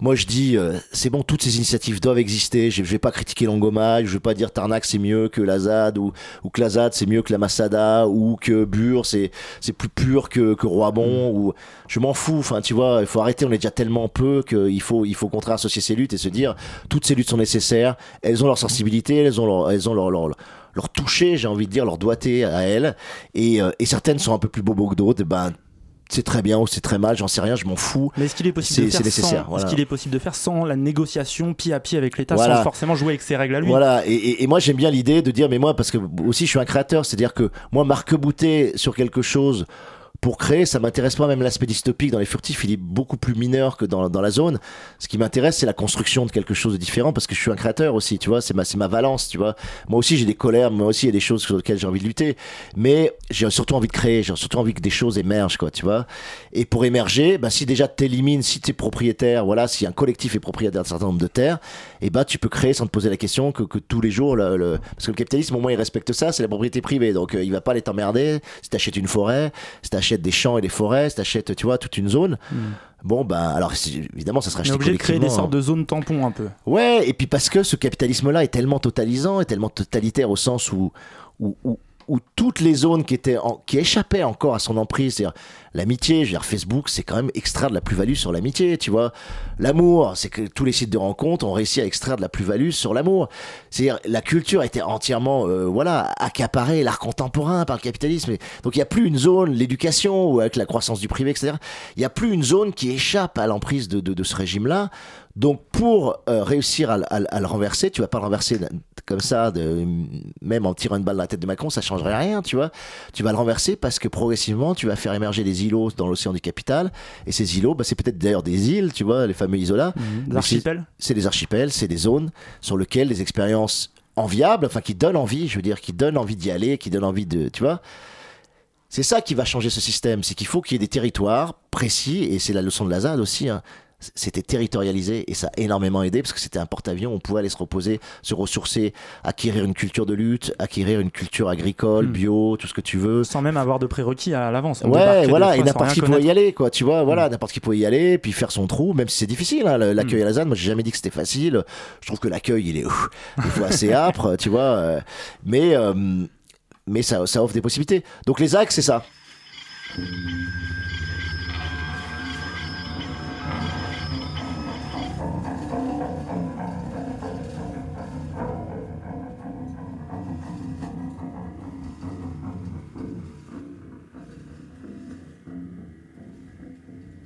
Moi, je dis, euh, c'est bon, toutes ces initiatives doivent exister. Je, je vais pas critiquer Longomai, je vais pas dire Tarnac c'est mieux que la ZAD ou, que la ZAD c'est mieux que la Masada ou que Bure c'est c'est plus pur que, que Roibon ou je m'en fous. Enfin, tu vois, il faut arrêter. On est déjà tellement peu qu'il faut il faut au contraire associer ces luttes et se dire toutes ces luttes sont nécessaires. Elles ont leur sensibilité, elles ont leur elles ont leur, leur leur toucher, j'ai envie de dire, leur doigté à elles. Et, euh, et certaines sont un peu plus bobos que d'autres. Ben, c'est très bien ou c'est très mal, j'en sais rien, je m'en fous. Mais est-ce qu'il est possible de faire c'est nécessaire, sans, voilà. est-ce qu'il est possible de faire sans la négociation pied à pied avec l'État, Voilà. sans forcément jouer avec ses règles à lui? Voilà, et, et- et moi j'aime bien l'idée de dire, mais moi, parce que aussi je suis un créateur, c'est-à-dire que moi, marque-bouter sur quelque chose pour créer, ça m'intéresse pas même l'aspect dystopique dans les furtifs, il est beaucoup plus mineur que dans, dans la zone. Ce qui m'intéresse, c'est la construction de quelque chose de différent parce que je suis un créateur aussi, tu vois, c'est ma, ma valence, tu vois. Moi aussi, j'ai des colères, moi aussi, il y a des choses sur lesquelles j'ai envie de lutter, mais j'ai surtout envie de créer, j'ai surtout envie que des choses émergent, quoi, tu vois. Et pour émerger, bah, si déjà t'élimines, si t'es propriétaire, voilà, si un collectif est propriétaire d'un certain nombre de terres, et bah, tu peux créer sans te poser la question que, que tous les jours, le, le- parce que le capitalisme, au moins, il respecte ça, c'est la propriété privée, donc euh, il va pas aller t'emmerder si t'achètes une forêt, si t'achètes des champs et des forêts, si t'achètes, tu vois, toute une zone. Bon, bah, alors, évidemment, ça sera On est acheté obligé de créer des sortes de zones tampons un peu. Ouais, et puis parce que ce capitalisme-là est tellement totalisant et tellement totalitaire au sens où, où, où, où toutes les zones qui, étaient en- qui échappaient encore à son emprise, c'est-à-dire l'amitié, je veux dire, Facebook, c'est quand même extraire de la plus-value sur l'amitié, tu vois. L'amour, c'est que tous les sites de rencontres ont réussi à extraire de la plus-value sur l'amour. C'est-à-dire, la culture été entièrement, euh, voilà, accaparée, l'art contemporain par le capitalisme. Donc, il n'y a plus une zone, l'éducation, ou avec la croissance du privé, etc. Il n'y a plus une zone qui échappe à l'emprise de, ce régime-là. Donc, pour euh, réussir à, le- renverser, tu vas pas le renverser comme ça, même en tirant une balle dans la tête de Macron, ça changerait rien, tu vois. Tu vas le renverser parce que progressivement, tu vas faire émerger des îlots dans l'océan du capital. Et ces îlots, bah, c'est peut-être d'ailleurs des îles, tu vois, les fameux isolats. Des Mais archipels C'est des archipels, c'est des zones sur lesquelles les expériences enviables, enfin qui donnent envie, je veux dire, qui donnent envie d'y aller, qui donnent envie de, tu vois. C'est ça qui va changer ce système, c'est qu'il faut qu'il y ait des territoires précis, et c'est la leçon de la ZAD aussi. hein. C'était territorialisé et ça a énormément aidé parce que c'était un porte-avions, on pouvait aller se reposer, se ressourcer, acquérir une culture de lutte, acquérir une culture agricole, Hmm. bio, tout ce que tu veux. sans même avoir de prérequis à l'avance. Ouais, voilà, et n'importe qui pouvait y aller, quoi, tu vois, voilà, n'importe qui pouvait y aller, puis faire son trou, même si c'est difficile, hein, l'accueil Mm. à la ZAN, moi j'ai jamais dit que c'était facile, je trouve que l'accueil, il est ouf, des fois assez âpre, tu vois, euh, mais, euh, mais ça, ça offre des possibilités. Donc les axes, c'est ça.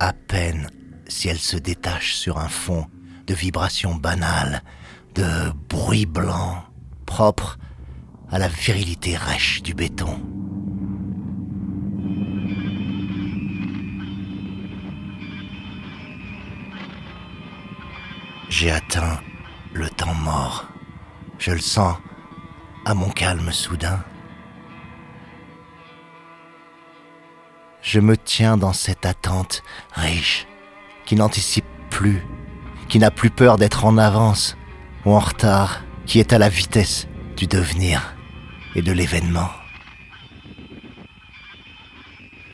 À peine si elle se détache sur un fond de vibrations banales, de bruit blanc, propre à la virilité rêche du béton. J'ai atteint le temps mort. Je le sens à mon calme soudain. Je me tiens dans cette attente riche, qui n'anticipe plus, qui n'a plus peur d'être en avance ou en retard, qui est à la vitesse du devenir et de l'événement.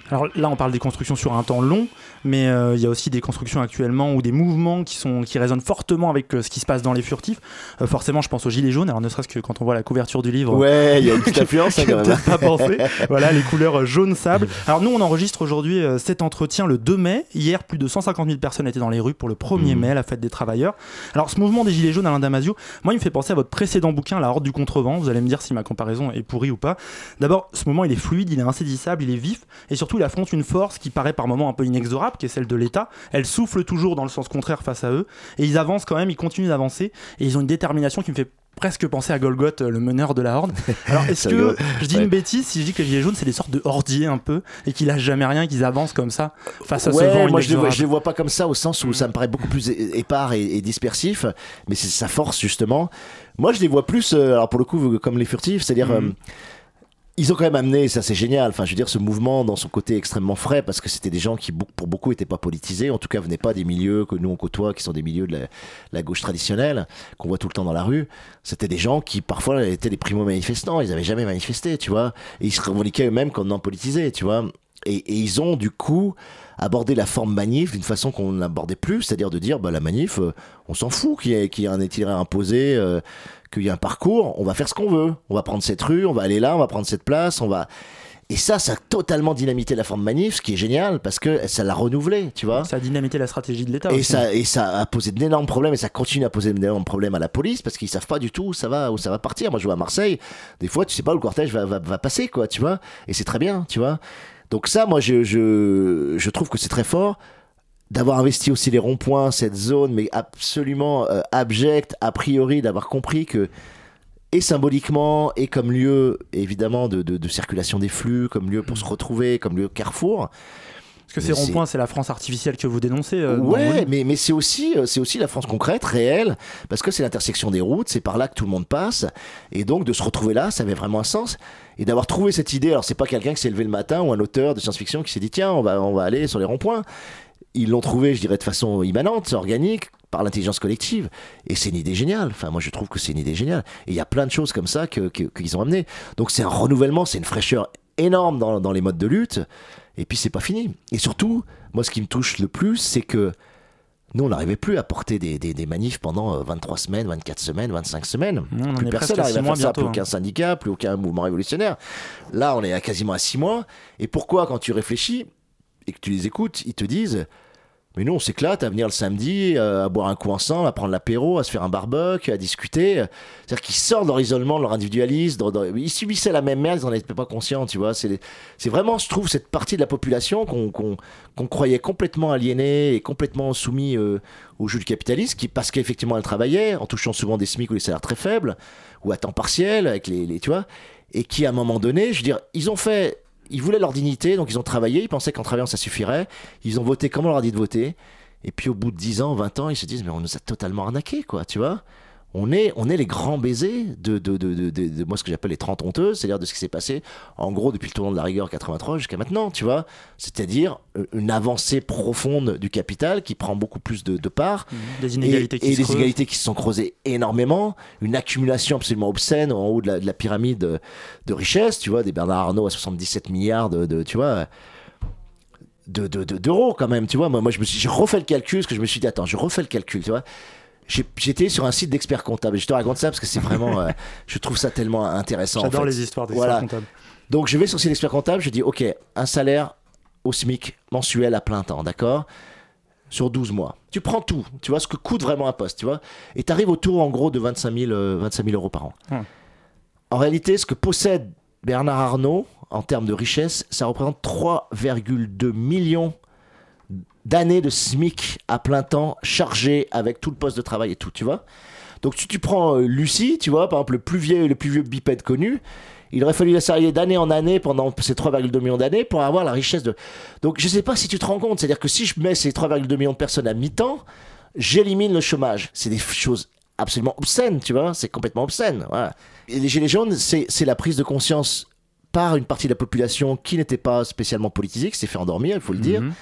Alors là, on parle des constructions sur un temps long, mais euh, il y a aussi des constructions actuellement ou des mouvements qui, sont, qui résonnent fortement avec euh, ce qui se passe dans les furtifs. Euh, forcément, je pense aux Gilets jaunes, alors ne serait-ce que quand on voit la couverture du livre. Ouais, il y a une petite influence hein, quand même. Peut-être pas pensé. voilà, les couleurs jaune sable. Alors nous, on enregistre aujourd'hui cet entretien le 2 mai. Hier, plus de 150 000 personnes étaient dans les rues pour le 1er Mhm. mai, la fête des travailleurs. Alors ce mouvement des Gilets jaunes, Alain Damasio, moi, il me fait penser à votre précédent bouquin, La Horde du Contrevent. Vous allez me dire si ma comparaison est pourrie ou pas. D'abord, ce mouvement, il est fluide, il est insaisissable, il est vif, et surtout, il affronte une force qui paraît par moments un peu inexorable, qui est celle de l'État. Elle souffle toujours dans le sens contraire face à eux, et ils avancent quand même, ils continuent d'avancer, et ils ont une détermination qui me fait presque penser à Golgoth, euh, le meneur de la Horde. Alors, est-ce que je dis Ouais. une bêtise si je dis que les Gilets jaunes, c'est des sortes de hordiers un peu, et qu'ils lâchent jamais rien, qu'ils avancent comme ça face à ce Ouais, vent moi je les, vois, je les vois pas comme ça au sens où Mm. ça me paraît beaucoup plus épars et, et dispersif, mais c'est sa force justement. Moi je les vois plus, euh, alors pour le coup, comme les furtifs, c'est-à-dire. Mhm. euh, ils ont quand même amené, ça c'est génial, enfin je veux dire ce mouvement dans son côté extrêmement frais parce que c'était des gens qui pour beaucoup n'étaient pas politisés, en tout cas venaient pas des milieux que nous on côtoie qui sont des milieux de la, gauche traditionnelle qu'on voit tout le temps dans la rue. C'était des gens qui parfois étaient des primo-manifestants, ils avaient jamais manifesté, tu vois, et ils se revendiquaient eux-mêmes comme non politisés, tu vois. Et, et ils ont du coup abordé la forme manif d'une façon qu'on n'abordait plus, c'est-à-dire de dire bah, la manif, euh, on s'en fout qu'il y, ait- un itinéraire imposé, euh, qu'il y ait un parcours, on va faire ce qu'on veut. On va prendre cette rue, on va aller là, on va prendre cette place, on va. Et ça, ça a totalement dynamité la forme manif, ce qui est génial parce que ça l'a renouvelé, tu vois. Ça a dynamité la stratégie de l'État. Et aussi. ça, et ça a posé d'énormes problèmes et ça continue à poser d'énormes problèmes à la police parce qu'ils savent pas du tout où ça va, où ça va partir. Moi, je vois à Marseille, des fois, tu sais pas où le cortège va, va, va passer, quoi, tu vois. Et c'est très bien, tu vois. Donc ça, moi, je, je, je trouve que c'est très fort d'avoir investi aussi les ronds-points, cette zone, mais absolument euh, abjecte, a priori, d'avoir compris que et symboliquement, et comme lieu évidemment de, de- de circulation des flux, comme lieu pour se retrouver, comme lieu carrefour. Parce que ces Mais ronds-points, c'est la France artificielle que vous dénoncez. euh, ouais, mais, mais c'est aussi, euh, c'est aussi la France concrète, réelle, parce que c'est l'intersection des routes, c'est par là que tout le monde passe, et donc de se retrouver là, ça avait vraiment un sens. Et d'avoir trouvé cette idée, alors c'est pas quelqu'un qui s'est levé le matin ou un auteur de science-fiction qui s'est dit tiens, on va, on va aller sur les ronds-points. Ils l'ont trouvé, je dirais, de façon immanente, organique, par l'intelligence collective. Et c'est une idée géniale. Enfin, moi, je trouve que c'est une idée géniale. Et il y a plein de choses comme ça que- que- qu'ils ont amené. Donc, c'est un renouvellement, c'est une fraîcheur énorme dans, dans les modes de lutte. Et puis, c'est pas fini. Et surtout, moi, ce qui me touche le plus, c'est que nous, on n'arrivait plus à porter des, des- des manifs pendant euh, 23 semaines, 24 semaines, 25 semaines. Mmh, plus personne n'arrive à faire ça, plus hein. aucun syndicat, plus aucun mouvement révolutionnaire. Là, on est à quasiment à 6 mois. Et pourquoi, quand tu réfléchis et que tu les écoutes, ils te disent Mais nous, on s'éclate à venir le samedi, euh, à boire un coup ensemble, à prendre l'apéro, à se faire un barbecue, à discuter. C'est-à-dire qu'ils sortent de leur isolement, de leur individualisme. dans- Ils subissaient la même merde, ils n'en étaient pas conscients, tu vois. C'est vraiment, je trouve, cette partie de la population qu'on croyait complètement aliénée et complètement soumis euh, au jeu du capitalisme, qui, parce qu'effectivement, elle travaillait, en touchant souvent des SMIC ou des salaires très faibles, ou à temps partiel, avec les, les- tu vois, et qui, à un moment donné, je veux dire, ils ont fait, ils voulaient leur dignité, donc ils ont travaillé, ils pensaient qu'en travaillant ça suffirait, ils ont voté comme on leur a dit de voter, et puis au bout de 10 ans, 20 ans, ils se disent, mais on nous a totalement arnaqués, quoi, tu vois. On est, on est les grands baisers de, de, de, de, moi ce que j'appelle les 30 honteuses, c'est-à-dire de ce qui s'est passé en gros depuis le tournant de la rigueur 83 jusqu'à maintenant, tu vois. C'est-à-dire euh, une avancée profonde du capital qui prend beaucoup plus de, de parts Des inégalités et qui se des inégalités qui se sont creusées énormément, une accumulation absolument obscène en haut de la, de la pyramide de, richesse, tu vois, des Bernard Arnault à 77 milliards de, tu vois, de, de- de- d'euros quand même, tu vois. Moi, moi je me suis, j'ai refait le calcul, parce que je me suis dit, attends, je refais le calcul, tu vois. J'étais sur un site d'experts comptables. Et je te raconte ça parce que c'est vraiment, euh, je trouve ça tellement intéressant. en J'adore fait. les histoires des Voilà. comptables. Donc je vais sur le site d'expert comptable, je dis ok, un salaire au SMIC mensuel à plein temps, d'accord? Sur 12 mois. Tu prends tout, tu vois ce que coûte vraiment un poste, tu vois? Et tu arrives autour en gros de 25 000, euh, 25 000 euros par an. En réalité, ce que possède Bernard Arnault en termes de richesse, ça représente 3,2 millions d'années de SMIC à plein temps chargé avec tout le poste de travail et tout, tu vois donc si tu prends euh, Lucie, tu vois, par exemple le plus vieux, le plus vieux bipède connu, il aurait fallu la salarier d'année en année pendant ces 3,2 millions d'années pour avoir la richesse de. Donc je sais pas si tu te rends compte, c'est-à-dire que si je mets ces 3,2 millions de personnes à mi-temps, j'élimine le chômage. C'est des choses absolument obscènes, tu vois, c'est complètement obscène. Voilà. Et les gilets jaunes, c'est la prise de conscience par une partie de la population qui n'était pas spécialement politisée, qui s'est fait endormir, il faut le dire Mhm.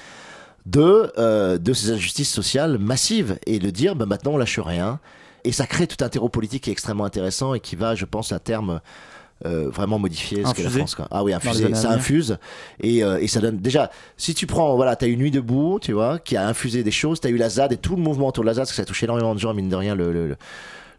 De, euh, de ces injustices sociales massives et de dire bah, maintenant on lâche rien. Et ça crée tout un terreau politique qui est extrêmement intéressant et qui va, je pense, à terme euh, vraiment modifier ce qu'est la France. quoi. Ah oui, infusé, ça infuse et, euh, et ça donne. Déjà, si tu prends, voilà, tu as une nuit debout, tu vois, qui a infusé des choses, tu as eu la ZAD et tout le mouvement autour de la ZAD, parce que ça a touché énormément de gens, mine de rien, le, le, le-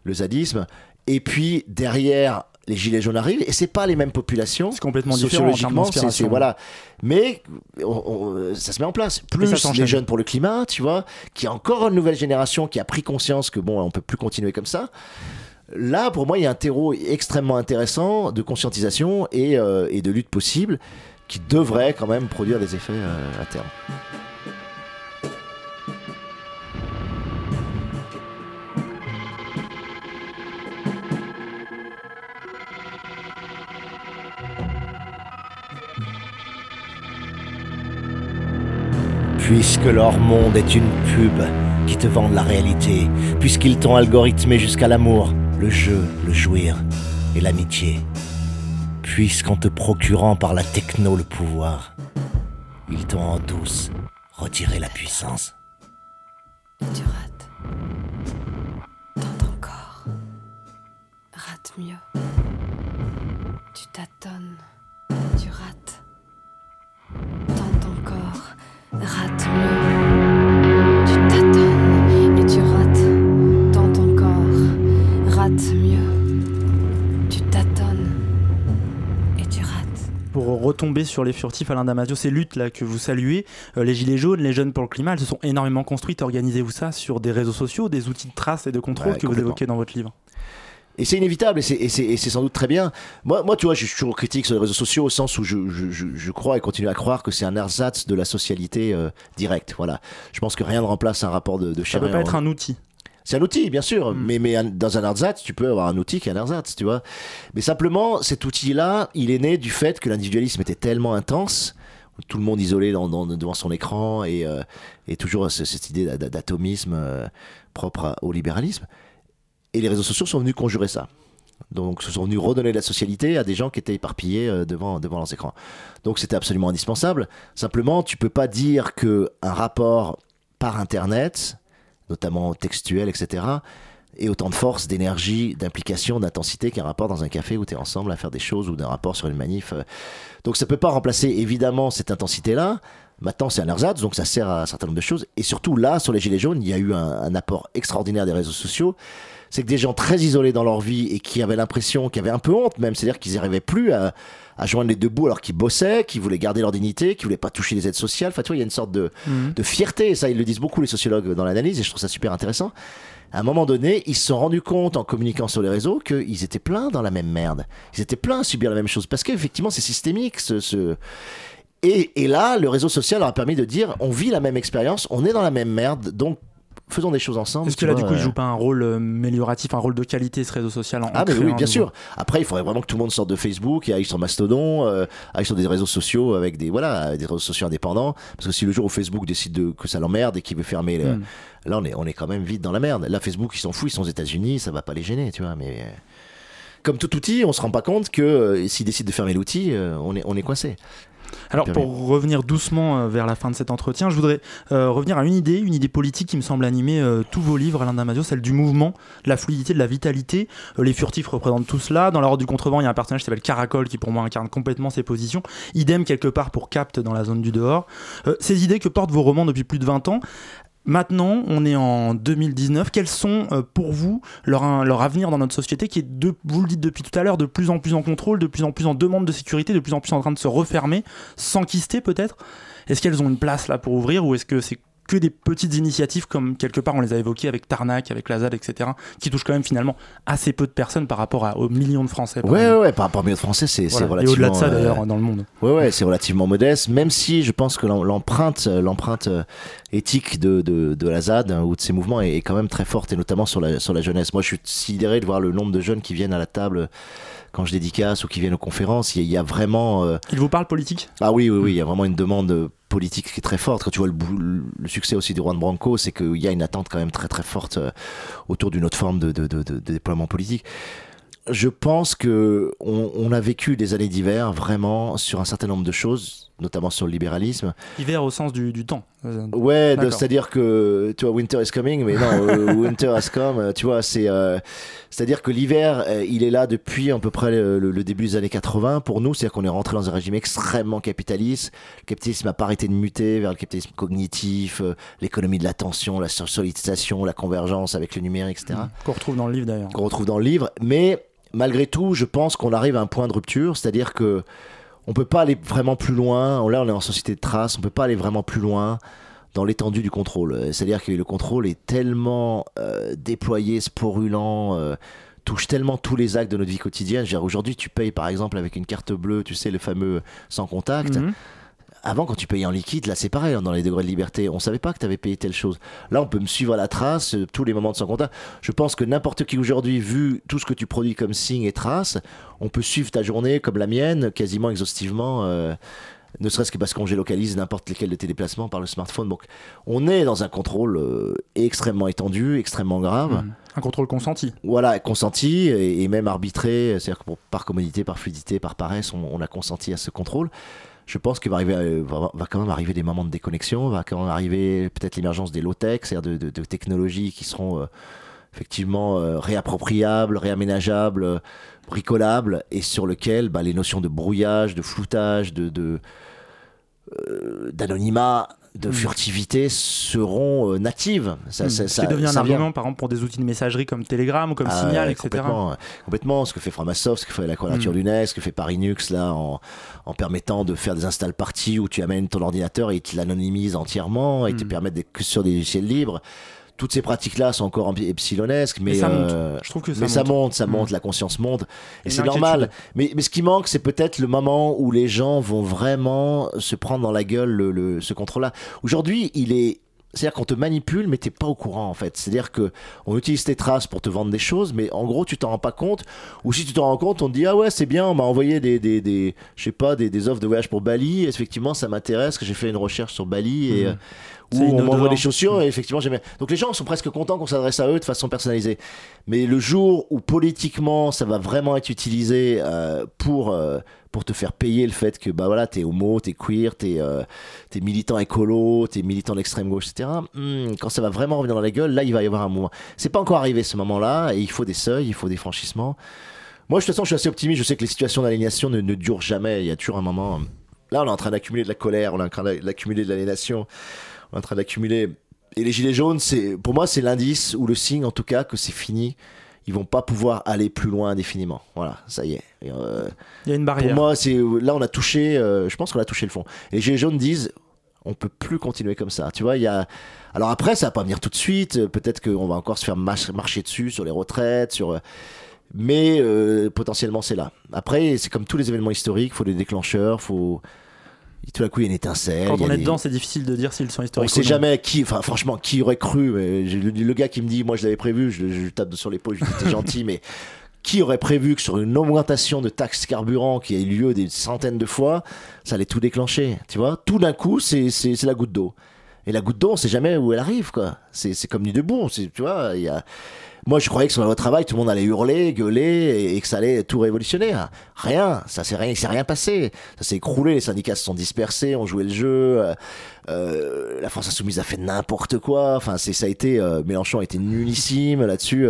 le zadisme. Et puis derrière, les gilets jaunes arrivent et c'est pas les mêmes populations C'est complètement différent sociologiquement, c'est- voilà. Mais on- on- ça se met en place. Plus les jeunes pour le climat, tu vois, qui est encore une nouvelle génération qui a pris conscience que bon, on peut plus continuer comme ça. Là, pour moi, il y a un terreau extrêmement intéressant de conscientisation et, euh, et de lutte possible qui devrait quand même produire des effets euh, à terme. Puisque leur monde est une pub qui te vend la réalité, puisqu'ils t'ont algorithmé jusqu'à l'amour, le jeu, le jouir et l'amitié, puisqu'en te procurant par la techno le pouvoir, ils t'ont en douce retiré la puissance. Tu rates. Tente encore. Rate mieux. Tu tâtonnes. Retomber sur les furtifs, Alain Damasio, ces luttes là que vous saluez, euh, les Gilets jaunes, les jeunes pour le climat, elles se sont énormément construites. Organisez-vous ça sur des réseaux sociaux, des outils de trace et de contrôle Ouais, que vous évoquez dans votre livre. Et c'est inévitable et c'est- sans doute très bien. Moi, moi, tu vois, je suis toujours critique sur les réseaux sociaux au sens où je, je, je, je crois et continue à croire que c'est un ersatz de la socialité euh, directe. Voilà. Je pense que rien ne remplace un rapport de, de Ça chair peut pas être un outil. C'est un outil, bien sûr, Mm. mais, mais un- dans un ersatz, tu peux avoir un outil qui est un ersatz, tu vois. Mais simplement, cet outil-là, il est né du fait que l'individualisme était tellement intense, tout le monde isolé dans- dans- devant son écran et, euh, et toujours ce- cette idée d'a- d'atomisme euh, propre à- au libéralisme. Et les réseaux sociaux sont venus conjurer ça. Donc, se sont venus redonner de la socialité à des gens qui étaient éparpillés euh, devant, devant leurs écrans. Donc, c'était absolument indispensable. Simplement, tu peux pas dire que un rapport par Internet, notamment textuel, etc., ait autant de force, d'énergie, d'implication, d'intensité qu'un rapport dans un café où tu es ensemble à faire des choses ou d'un rapport sur une manif. euh. Donc, ça peut pas remplacer évidemment cette intensité-là. Maintenant, c'est un ersatz, donc ça sert à un certain nombre de choses. Et surtout, là, sur les Gilets jaunes, il y a eu un, un apport extraordinaire des réseaux sociaux. C'est que des gens très isolés dans leur vie et qui avaient l'impression, qui avaient un peu honte même, c'est-à-dire qu'ils n'arrivaient plus à, à joindre les deux bouts alors qu'ils bossaient, qu'ils voulaient garder leur dignité, qu'ils voulaient pas toucher les aides sociales. Enfin, tu vois, il y a une sorte de, Mhm. de fierté, et ça, ils le disent beaucoup, les sociologues, dans l'analyse, et je trouve ça super intéressant. À un moment donné, ils se sont rendus compte, en communiquant sur les réseaux, qu'ils étaient pleins dans la même merde. Ils étaient pleins à subir la même chose. Parce qu'effectivement, c'est systémique, ce... ce- Et, et là, le réseau social leur a permis de dire, on vit la même expérience, on est dans la même merde, donc faisons des choses ensemble. Est-ce que là, vois, du coup, il euh. joue pas un rôle euh, amélioratif, un rôle de qualité, ce réseau social en, Ah mais oui, bien sûr. Après, il faudrait vraiment que tout le monde sorte de Facebook et aille sur Mastodon, euh, aille sur des réseaux sociaux avec des voilà, des réseaux sociaux indépendants. Parce que si le jour où Facebook décide de, que ça l'emmerde et qu'il veut fermer, le- Mm. là on est on est quand même vite dans la merde. Là, Facebook, ils s'en foutent, ils sont aux États-Unis, ça va pas les gêner, tu vois. Mais comme tout outil, on se rend pas compte que euh, s'ils décident de fermer l'outil, euh, on est on est coincé. Alors Bien pour revenir doucement euh, vers la fin de cet entretien, je voudrais euh, revenir à une idée, une idée politique qui me semble animer euh, tous vos livres, Alain Damasio, celle du mouvement, de la fluidité, de la vitalité. Euh, les furtifs représentent tout cela. Dans la Horde du contrevent, il y a un personnage qui s'appelle Caracol qui pour moi incarne complètement ces positions. Idem quelque part pour Capte dans la zone du dehors. Ces idées que portent vos romans depuis plus de 20 ans, Maintenant, on est en 2019. Quels sont euh, pour vous leur, avenir dans notre société qui est, de, vous le dites depuis tout à l'heure, de plus en plus en contrôle, de plus en plus en demande de sécurité, de plus en plus en train de se refermer, s'enquister peut-être? Est-ce qu'elles ont une place là pour ouvrir ou est-ce que c'est que des petites initiatives comme quelque part on les a évoquées avec Tarnac, avec Lazad, etc., qui touchent quand même finalement assez peu de personnes par rapport à- aux millions de Français par Ouais, ouais, exemple. ouais, par rapport au milieu français, c'est Voilà. Et relativement. au-delà de ça euh, d'ailleurs dans le monde. Ouais, ouais, c'est relativement modeste, même si je pense que l'em- l'empreinte, euh, l'empreinte euh, éthique de, de, de la ZAD hein, ou de ces mouvements est, est quand même très forte, et notamment sur la, sur la jeunesse. Moi, je suis sidéré de voir le nombre de jeunes qui viennent à la table quand je dédicace ou qui viennent aux conférences. Il y a, il y a vraiment. euh, Il vous parle politique? Ah oui, oui, oui, il y a vraiment une demande politique qui est très forte. Quand tu vois le, succès aussi du Juan Branco, c'est qu'il y a une attente quand même très très forte euh, autour d'une autre forme de, de, de, de- de déploiement politique. Je pense que on, on a vécu des années d'hiver vraiment sur un certain nombre de choses, notamment sur le libéralisme. Hiver au sens du, du temps. Ouais, c'est-à-dire que tu vois, winter is coming, mais non, euh, winter has come. Tu vois, c'est, euh, c'est-à-dire que l'hiver, euh, il est là depuis à peu près le, début des années 80 pour nous. C'est-à-dire qu'on est rentré dans un régime extrêmement capitaliste. Le capitalisme n'a pas arrêté de muter vers le capitalisme cognitif, l'économie de l'attention, la sursollicitation, la convergence avec le numérique, etc Qu'on retrouve dans le livre d'ailleurs. qu'on retrouve dans le livre. Mais malgré tout, je pense qu'on arrive à un point de rupture, c'est-à-dire que on peut pas aller vraiment plus loin. Là, on est en société de traces, on peut pas aller vraiment plus loin dans l'étendue du contrôle. Euh, C'est-à-dire que le contrôle est tellement euh, déployé, sporulent. euh, touche tellement tous les actes de notre vie quotidienne. Aujourd'hui, tu payes par exemple avec une carte bleue, tu sais, le fameux sans contact. Mhm. Avant, quand tu payais en liquide, là, c'est pareil, hein, dans les degrés de liberté. On savait pas que tu avais payé telle chose. Là, on peut me suivre à la trace, euh, tous les moments de sans contact. Je pense que n'importe qui aujourd'hui, vu tout ce que tu produis comme signes et traces, on peut suivre ta journée comme la mienne, quasiment exhaustivement. euh, ne serait-ce que parce qu'on géolocalise n'importe lesquels de tes déplacements par le smartphone. Donc, on est dans un contrôle euh, extrêmement étendu, extrêmement grave. Mhm. Un contrôle consenti. Voilà, consenti et, et même arbitré, c'est-à-dire que pour- par commodité, par fluidité, par paresse, on, on a consenti à ce contrôle. Je pense qu'il euh, va, va quand même arriver des moments de déconnexion, va quand même arriver peut-être l'émergence des low-tech, c'est-à-dire de, technologies qui seront euh, effectivement euh, réappropriables, réaménageables, bricolables, et sur lesquelles bah, les notions de brouillage, de floutage, de, d'anonymat, de Mm. furtivité seront euh, natives. Ça, Mhm. ça- ça- devient un vient. argument par exemple pour des outils de messagerie comme Telegram ou comme Ah Signal, ouais, etc. Complètement, euh, complètement. Ce que fait Framasoft, ce que fait la Quadrature Mm. du ce que fait Parinux là, en, en permettant de faire des install parties où tu amènes ton ordinateur et il te l'anonymise entièrement et te Mm. permet d'être que sur des logiciels libres. Toutes ces pratiques-là sont encore epsilonesques, mais, Mais ça monte. euh, Je trouve que ça mais ça monte. ça Mm. monte, la conscience monte, et c'est normal. Mais, mais ce qui manque, c'est peut-être le moment où les gens vont vraiment se prendre dans la gueule le, le- ce contrôle-là. Aujourd'hui, il est c'est-à-dire qu'on te manipule, mais t'es pas au courant en fait. C'est-à-dire que on utilise tes traces pour te vendre des choses, mais en gros tu t'en rends pas compte. Ou si tu t'en rends compte, on te dit ah ouais c'est bien, on m'a envoyé des, des, des je sais pas des, des offres de voyage pour Bali. Effectivement ça m'intéresse, que j'ai fait une recherche sur Bali et Mhm. euh, on m'envoie des chaussures et effectivement j'aime bien. Donc les gens sont presque contents qu'on s'adresse à eux de façon personnalisée. Mais le jour où politiquement ça va vraiment être utilisé euh, pour euh, pour te faire payer le fait que bah voilà t'es homo, t'es queer, t'es euh, t'es militant écolo, t'es militant d'extrême gauche, etc. hmm, quand ça va vraiment revenir dans la gueule, là il va y avoir un moment. C'est pas encore arrivé ce moment-là et il faut des seuils, il faut des franchissements. Moi de toute façon je suis assez optimiste, je sais que les situations d'aliénation ne, ne durent jamais, il y a toujours un moment. Là on est en train d'accumuler de la colère, on est en train d'accumuler de l'aliénation, on est en train d'accumuler. Et les gilets jaunes, c'est pour moi c'est l'indice ou le signe en tout cas que c'est fini. Ils vont pas pouvoir aller plus loin indéfiniment. Voilà, ça y est. Et, euh, Il y a une pour barrière. moi, c'est là on a touché. euh, je pense qu'on a touché le fond. Et les gilets jaunes disent, on peut plus continuer comme ça. Tu vois, il y a. Alors après, ça va pas venir tout de suite. Peut-être qu'on va encore se faire marcher dessus sur les retraites, sur. Mais euh, potentiellement, c'est là. Après, c'est comme tous les événements historiques. Faut des déclencheurs. Faut. Tout à coup, il y a une étincelle. Quand on est des- dedans, c'est difficile de dire s'ils sont on historiques. sait ou non. jamais qui, enfin franchement, qui aurait cru. Mais le, le gars qui me dit, moi je l'avais prévu, je, je tape sur l'épaule, je dis t'es gentil, mais qui aurait prévu que sur une augmentation de taxes carburant qui a eu lieu des centaines de fois, ça allait tout déclencher, tu vois? Tout d'un coup, c'est la goutte d'eau. Et la goutte d'eau, on sait jamais où elle arrive, quoi. C'est comme du debout, tu vois. Il y a moi, je croyais que sur le travail, tout le monde allait hurler, gueuler et, que ça allait tout révolutionner. Rien, ça s'est rien, rien passé. Ça s'est écroulé, les syndicats se sont dispersés, ont joué le jeu. euh, euh, la France insoumise a fait n'importe quoi. Enfin, ça a été euh, Mélenchon a été nullissime là-dessus.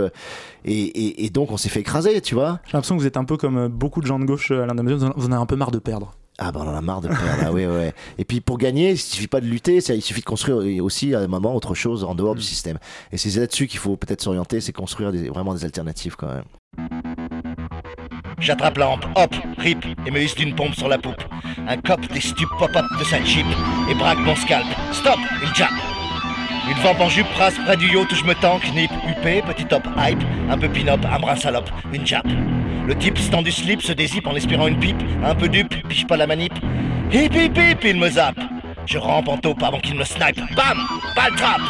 et, donc, on s'est fait écraser, tu vois. J'ai l'impression que vous êtes un peu comme beaucoup de gens de gauche à en vous en avez un peu marre de perdre. Ah ben on en a marre de perdre, ah ouais, ouais, ouais. Et puis pour gagner, il suffit pas de lutter, ça, il suffit de construire aussi à un moment autre chose en dehors du système. Et c'est là-dessus qu'il faut peut-être s'orienter, c'est construire des- vraiment des alternatives quand même. J'attrape la hampe, hop, rip, et me hisse d'une pompe sur la poupe. Un cop des stupes pop-up de sa jeep et braque mon scalp. Stop, il jappe. Une vampe en jupe brasse près du yacht où je me tank, nip, huppé, petit top hype, un peu pin-up, un brin salope, une jappe. Le type stand du slip se dézippe en espérant une pipe, un peu dupe, pige pas la manip. Hip hip hip, il me zappe. Je rampe en taupe avant qu'il me snipe. Bam Balle trap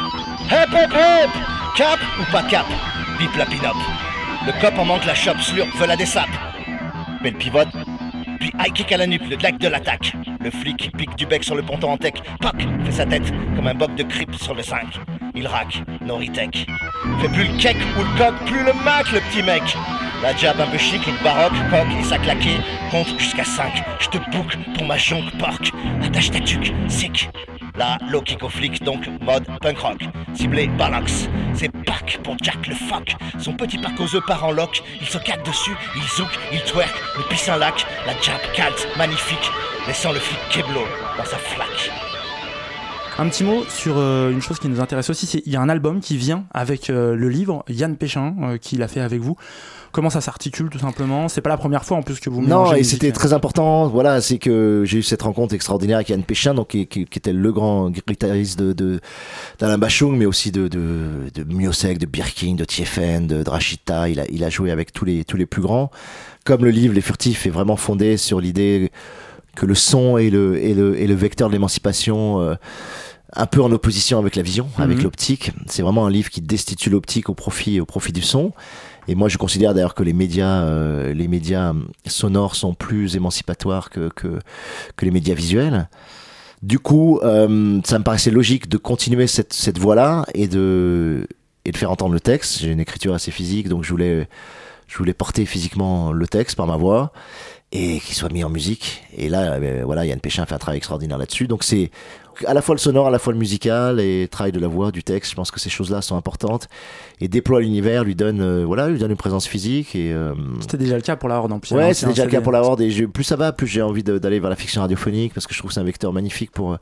Hep hep hep Cap ou pas cap? Bip la pin-up. Le cop en manque la chope, slurp, veut la dessape. Mais le pivote, puis high kick à la nuque, le glac de l'attaque. Le flic pique du bec sur le ponton en tech, poc, fait sa tête comme un boc de creep sur le 5. Il rack, Noritech. Fait plus le cake ou le coq, plus le mac, le petit mec. La jab un peu chic, look baroque, coq et sa claquée, compte jusqu'à 5. Je te boucle pour ma jonque porc. Attache ta tuque, sick. Là, low kick au flic, donc mode punk rock. Ciblé Balox. C'est pour Jack le fuck. Son petit pack aux œufs part en lock. Il se caque dessus, il zouk, il twerk, le pisse un lac. La jab calt, magnifique. Laissant le flic Keblo dans sa flaque. Un petit mot sur euh, une chose qui nous intéresse aussi, c'est il y a un album qui vient avec euh, le livre Yann Péchin euh, qui l'a fait avec vous. Comment ça s'articule tout simplement C'est pas la première fois en plus que vous Non, et c'était très important. Voilà, c'est que j'ai eu cette rencontre extraordinaire avec Yann Péchin, donc qui, qui- qui était le grand guitariste de d'Alain Bachung, mais aussi de de, de Miosek, de Birkin, de Tiefen, de Drachita. Il a il a joué avec tous les tous les plus grands. Comme le livre Les Furtifs est vraiment fondé sur l'idée que le son est le est le est le vecteur de l'émancipation. euh, un peu en opposition avec la vision, avec Mhm. l'optique. C'est vraiment un livre qui destitue l'optique au profit au profit du son. Et moi, je considère d'ailleurs que les médias, euh, les médias sonores sont plus émancipatoires que, que, les médias visuels. Du coup, euh, ça me paraissait logique de continuer cette, cette voie-là et de, et de faire entendre le texte. J'ai une écriture assez physique, donc je voulais, je voulais porter physiquement le texte par ma voix et qu'il soit mis en musique. Et là, euh, voilà, Yann Péchin fait un travail extraordinaire là-dessus. Donc c'est à la fois le sonore, à la fois le musical et travail de la voix, du texte. Je pense que ces choses-là sont importantes et déploie l'univers, lui donne, euh, voilà, lui donne une présence physique et euh, C'était déjà le cas pour la Horde en plus. Ouais, Hein, c'est déjà le cas pour la Horde et je- plus ça va, plus j'ai envie d'aller vers la fiction radiophonique parce que je trouve que c'est un vecteur magnifique pour,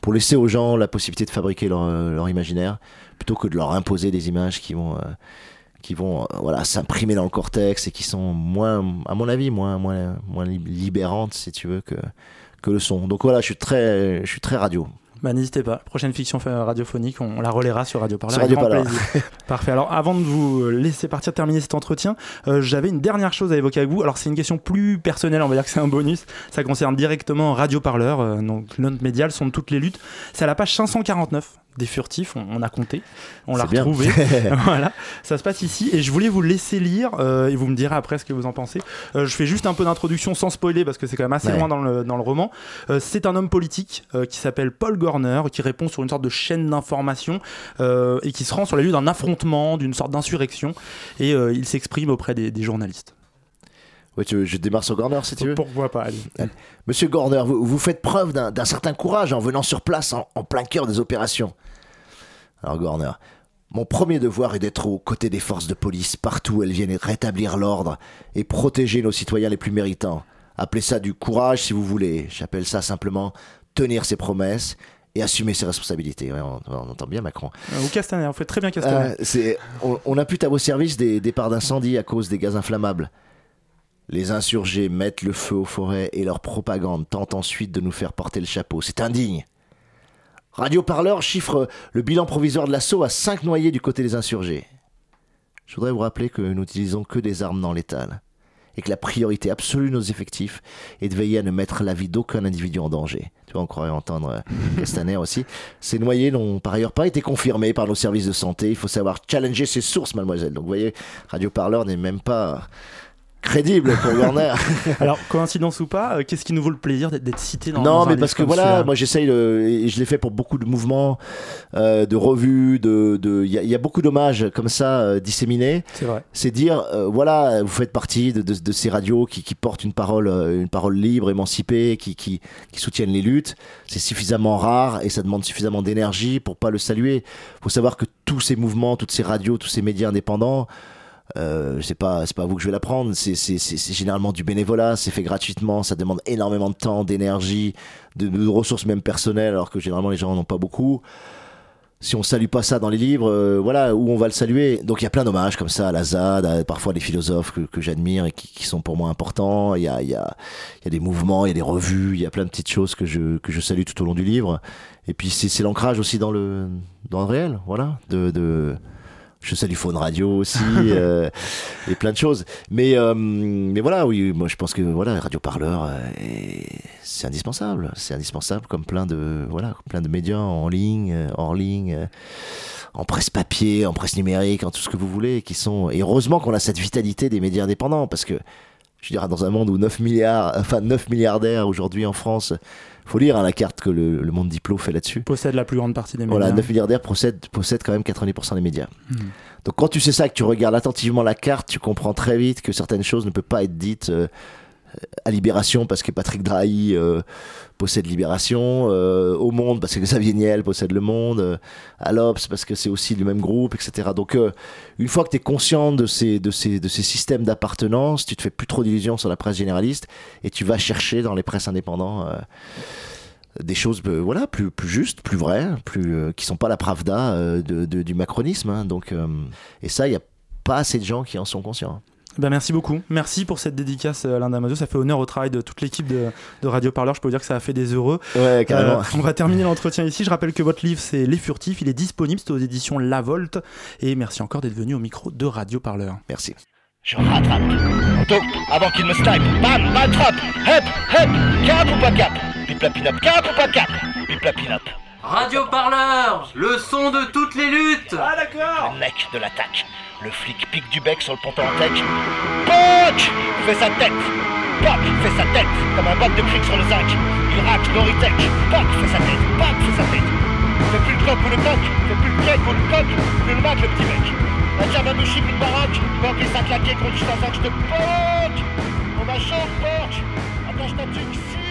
pour laisser aux gens la possibilité de fabriquer leur, euh, leur imaginaire plutôt que de leur imposer des images qui vont, euh, qui vont voilà, s'imprimer dans le cortex et qui sont moins, à mon avis, moins, moins, moins li- libérantes, si tu veux, que, que le son. Donc voilà, je suis très, je suis très radio. Bah, n'hésitez pas. Prochaine fiction radiophonique, on, la relaiera sur Radio Parleur. Sur Radio Parleur. Parfait. Alors, avant de vous laisser partir, terminer cet entretien, euh, j'avais une dernière chose à évoquer avec vous. Alors, c'est une question plus personnelle, on va dire que c'est un bonus. Ça concerne directement Radio Parleur, euh, donc notre média, le son de toutes les luttes. C'est à la page 549 des furtifs, on, on a compté, on l'a retrouvé. voilà, ça se passe ici et je voulais vous laisser lire euh, et vous me direz après ce que vous en pensez. Euh, je fais juste un peu d'introduction sans spoiler parce que c'est quand même assez Ouais. loin dans le, dans le roman. Euh, c'est un homme politique euh, qui s'appelle Paul Gorner qui répond sur une sorte de chaîne d'information euh, et qui se rend sur les lieux d'un affrontement, d'une sorte d'insurrection et euh, il s'exprime auprès des, des journalistes. Ouais, tu veux- je démarre sur Gorner si tu veux. Pourquoi pas allez. Monsieur Gorner, vous, vous faites preuve d'un certain courage en venant sur place en, en plein cœur des opérations. Alors Gorner, mon premier devoir est d'être aux côtés des forces de police partout où elles viennent rétablir l'ordre et protéger nos citoyens les plus méritants. Appelez ça du courage si vous voulez. J'appelle ça simplement tenir ses promesses et assumer ses responsabilités. Ouais, on, on entend bien Macron. Euh, Ou Castaner, vous faites très bien Castaner. Euh, on, on impute à vos services des départs d'incendie à cause des gaz inflammables. Les insurgés mettent le feu aux forêts et leur propagande tente ensuite de nous faire porter le chapeau. C'est indigne. Radio Parleur chiffre le bilan provisoire de l'assaut à 5 noyés du côté des insurgés. Je voudrais vous rappeler que nous n'utilisons que des armes non létales et que la priorité absolue de nos effectifs est de veiller à ne mettre la vie d'aucun individu en danger. Tu vois, on croirait entendre euh, Castaner aussi. Ces noyés n'ont par ailleurs pas été confirmés par nos services de santé. Il faut savoir challenger ses sources, mademoiselle. Donc vous voyez, Radio Parleur n'est même pas crédible pour Warner. Alors, coïncidence ou pas, euh, qu'est-ce qui nous vaut le plaisir d'être- cité dans non, dans mais parce que voilà, moi j'essaye, et je l'ai fait pour beaucoup de mouvements, euh, de revues, de, de- il y, a- il y a beaucoup d'hommages comme ça euh, disséminés. C'est vrai. C'est dire, voilà, vous faites partie de, de- de ces radios qui, qui portent une parole, une parole libre, émancipée, qui, qui, qui soutiennent les luttes. C'est suffisamment rare et ça demande suffisamment d'énergie pour pas le saluer. faut savoir que tous ces mouvements, toutes ces radios, tous ces médias indépendants, euh, c'est pas c'est pas vous que je vais l'apprendre. C'est c'est c'est généralement du bénévolat. C'est fait gratuitement. Ça demande énormément de temps d'énergie de, ressources même personnelles alors que généralement les gens n'en ont pas beaucoup. Si on salue pas ça dans les livres euh, voilà où on va le saluer. Donc il y a plein d'hommages comme ça à la ZAD à parfois des philosophes que, que j'admire et qui, qui sont pour moi importants. Il y a il y a il y a des mouvements il y a des revues il y a plein de petites choses que je que je salue tout au long du livre. Et puis c'est c'est l'ancrage aussi dans le dans le réel voilà de, de je salue Faune Radio aussi euh, et plein de choses. Mais euh, mais voilà, oui, moi je pense que voilà, Radio Parleur, euh, est- c'est indispensable, c'est indispensable comme plein de voilà, plein de médias en ligne, euh, hors ligne. euh, en presse papier, en presse numérique, en tout ce que vous voulez, qui sont. Et heureusement qu'on a cette vitalité des médias indépendants, parce que, je dirais, dans un monde où 9 milliards, enfin 9 milliardaires aujourd'hui en France, faut lire hein, la carte que le, le monde diplo fait là-dessus. Possède la plus grande partie des médias. Voilà, 9 milliardaires possèdent, possèdent quand même 90% des médias. Mhm. Donc quand tu sais ça, que tu regardes attentivement la carte, tu comprends très vite que certaines choses ne peuvent pas être dites euh, à Libération parce que Patrick Drahi euh, possède Libération, euh, au Monde parce que Xavier Niel possède Le Monde, euh, à l'Obs parce que c'est aussi le même groupe, etc. Donc euh, une fois que tu es conscient de ces, systèmes d'appartenance, tu te fais plus trop d'illusions sur la presse généraliste et tu vas chercher dans les presses indépendants euh, des choses euh, voilà plus justes plus vraies plus euh, qui sont pas la pravda euh, du macronisme hein. donc euh, et ça il y a pas assez de gens qui en sont conscients Ben, merci beaucoup. Merci pour cette dédicace, euh, Alain Damasio. Ça fait honneur au travail de toute l'équipe de, de Radio Parleur. Je peux vous dire que ça a fait des heureux. ouais carrément Euh, on va terminer l'entretien ici. Je rappelle que votre livre, c'est Les Furtifs. Il est disponible. C'est aux éditions La Volte. Et merci encore d'être venu au micro de Radio Parleur. merci Je rattrape. Donc, avant qu'il me snipe, bam, bam, trap, hep, hep, cap ou pas cap Pip la pin-up, cap ou pas cap la. Radio Parleur, le son de toutes les luttes Le mec de l'attaque. Le flic pique du bec sur le ponton en tech. Poc Fait sa tête. Poc Fait sa tête. Comme un bac de cric sur le zinc. Il racle Loritech. Poc Fait sa tête. Poc Fait sa tête. Fais plus le coq ou le coq. Fais plus le cake ou le coq. Plus le mac, le petit mec. La Diamandouchi, plus de baraque. Poc et ça claqué contre t'en je te poc On a chaud, porc Attends, je t'en tue,